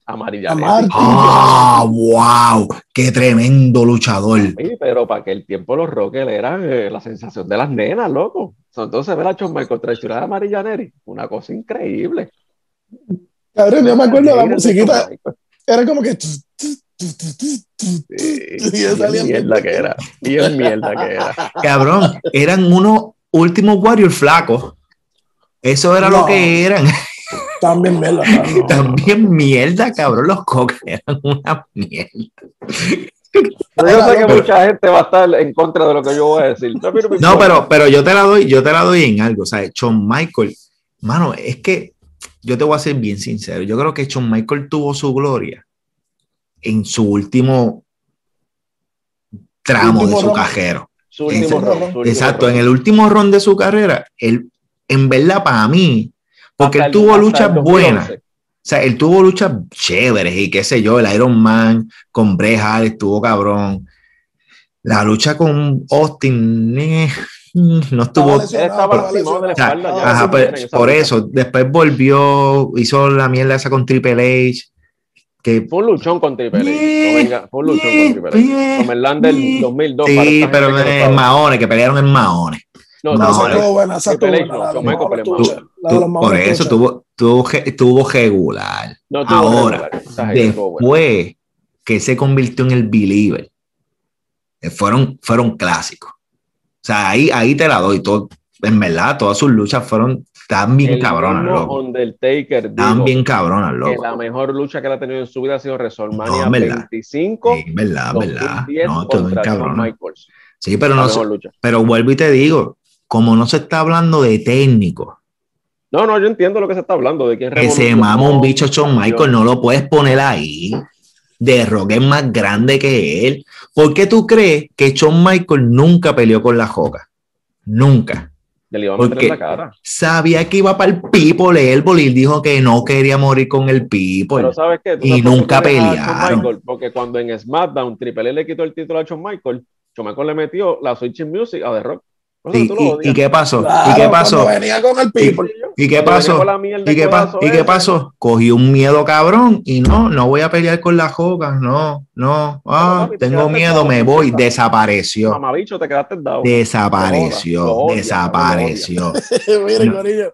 Amarilla. ¡Ah, wow! ¡Qué tremendo luchador! Sí, pero para que el tiempo los Rockers era eh, la sensación de las nenas, loco. Entonces ver a John Michael traicionar a Amarilla Neri, una cosa increíble. Cabrón, yo me acuerdo de la musiquita. Era como que bien mierda que era. Bien mierda que era. Cabrón, eran unos últimos Warriors flacos. Eso era lo que eran. También mierda. También mierda, cabrón. Los coques eran una mierda. yo sé que mucha gente va a estar en contra de lo que yo voy a decir. No, pero, pero yo te la doy, yo te la doy en algo. O sea, Shawn Michael, mano, es que yo te voy a ser bien sincero. Yo creo que Shawn Michael tuvo su gloria en su último tramo de su cajero. Exacto, en el último ron de su carrera, él, en verdad, para mí, porque él tuvo luchas buenas. O sea, él tuvo luchas chéveres y qué sé yo, el Iron Man con Bret estuvo cabrón. La lucha con Austin eh, no estuvo. por eso, después volvió, hizo la mierda esa con Triple H que fue un luchón con Triple H. fue un luchón con Triple H. Como el Land del 2002. Sí, pero en Mahones, que pelearon en Mahones. No, no, Por eso tuvo, tuvo, tuvo regular. Ahora, después que se convirtió en el believer, eh, fueron, fueron clásicos. O sea, ahí, ahí te la doy. Todo, en verdad, todas sus luchas fueron tan bien cabronas, loco. Undertaker tan bien cabronas, loco. Que la mejor lucha que él ha tenido en su vida ha sido WrestleMania no, 25. Sí, verdad, verdad. No, todo bien cabrón. Sí, pero no pero vuelvo y te digo, como no se está hablando de técnico. No, no, yo entiendo lo que se está hablando, de que se mama un bicho Shawn Michael, no lo puedes poner ahí. De Rock es más grande que él. ¿Por qué tú crees que Shawn Michael nunca peleó con la Joca? Nunca. Porque sabía que iba para el People, el y dijo que no quería morir con el People. Pero sabes qué? y nunca pelearon. porque cuando en SmackDown Triple L le quitó el título a Shawn Michael, Shawn Michael le metió la Switching Music a The Rock. ¿Y, qué pasó? ¿Y qué pasó? Venía con el people. ¿Y, qué pasó? ¿Y qué, pasó? ¿Y qué pasó? Cogí un miedo cabrón y no, no voy a pelear con las jogas, no, no, ah, tengo miedo, me voy, desapareció. Mamabicho, te quedaste dado. Desapareció, desapareció. [laughs] [laughs] Mire, Corillo,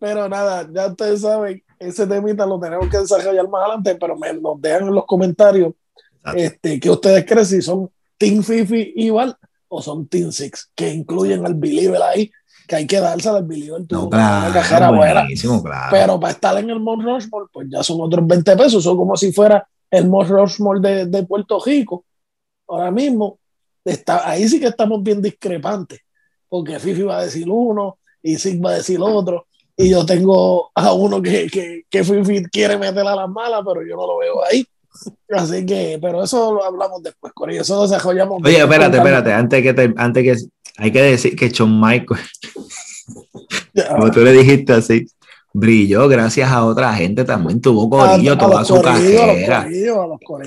pero nada, ya ustedes saben, ese temita lo tenemos que desarrollar más adelante, pero me nos dejan en los comentarios este, que ustedes creen si son Team Fifi igual o son Team Six, que incluyen al Believer ahí, que hay que darse al Believer. No, claro, una cajera buena. Claro. Pero para estar en el Mount Rushmore, pues ya son otros 20 pesos, son como si fuera el Mount Rushmore de, de Puerto Rico. Ahora mismo, está, ahí sí que estamos bien discrepantes, porque Fifi va a decir uno y Six va a decir otro y yo tengo a uno que, que, que Fifi quiere meterla a las malas, pero yo no lo veo ahí. Así que, pero eso lo hablamos después, con Eso lo desarrollamos. Oye, espérate, espérate, antes que, te, antes que hay que decir que John Michael, [laughs] como tú le dijiste así, brilló gracias a otra gente también, tuvo corillo toda su carrera.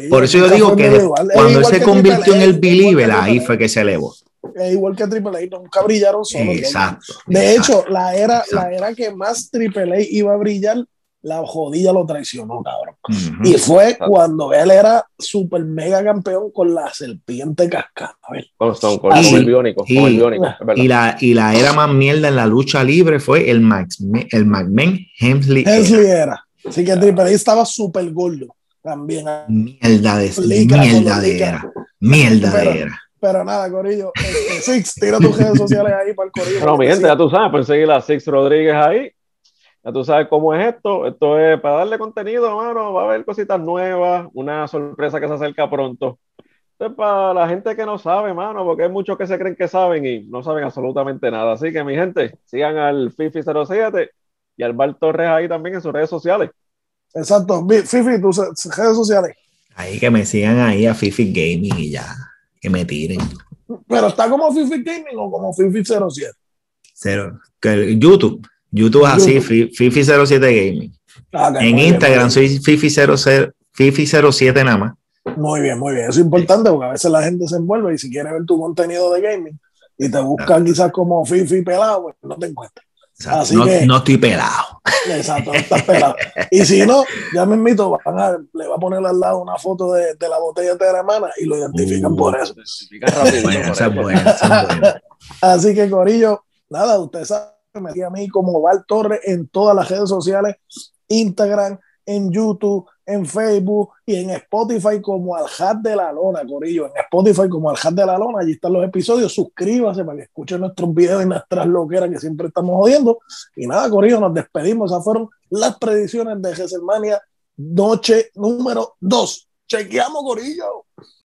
Por eso yo digo que cuando él se convirtió en el believer, ahí fue que se elevó es igual que Triple A, nunca brillaron solos. Exacto. De hecho, la era, la era que más Triple A iba a brillar, la jodilla lo traicionó, cabrón. Y fue cuando él era super mega campeón con la serpiente cascada. Con, con, el biónico, y, con el biónico, y, la, y la era más mierda en la lucha libre fue el Max, el McMahon Hemsley. Hemsley era. Así que Triple estaba súper gordo también. Mierda de, mierda de era. Mierda de era. Pero nada, Corillo. Este, Six, tira tus redes sociales ahí para el Corillo. Bueno, mi gente, ya tú sabes, pueden seguir a Six Rodríguez ahí. Ya tú sabes cómo es esto. Esto es para darle contenido, hermano. Va a haber cositas nuevas, una sorpresa que se acerca pronto. Esto es para la gente que no sabe, hermano, porque hay muchos que se creen que saben y no saben absolutamente nada. Así que, mi gente, sigan al Fifi07 y al Bar Torres ahí también en sus redes sociales. Exacto. Fifi, tus redes sociales. Ahí que me sigan ahí a Fifi Gaming y ya que me tiren. Pero está como Fifi Gaming o como Fifi 07. Cero. Que YouTube. YouTube es así, Fifi 07 Gaming. Ah, en Instagram soy Fifi, 00, Fifi 07 nada más. Muy bien, muy bien. Eso es importante porque a veces la gente se envuelve y si quiere ver tu contenido de gaming y te buscan quizás como Fifi pelado, pues no te encuentras no, no, estoy pelado. Exacto, no estás pelado. Y si no, ya me invito, le va a poner al lado una foto de, de la botella de la hermana y lo identifican uh, por eso. Así que, Corillo, nada, usted sabe, me a mí como Val Torres en todas las redes sociales, Instagram, en YouTube, en Facebook y en Spotify como Al Hat de la Lona, Corillo. En Spotify como Al Hat de la Lona, allí están los episodios. Suscríbase para que escuchen nuestros videos y nuestras loqueras que siempre estamos jodiendo. Y nada, Corillo, nos despedimos. Esas fueron las predicciones de WrestleMania, noche número 2. Chequeamos, Corillo.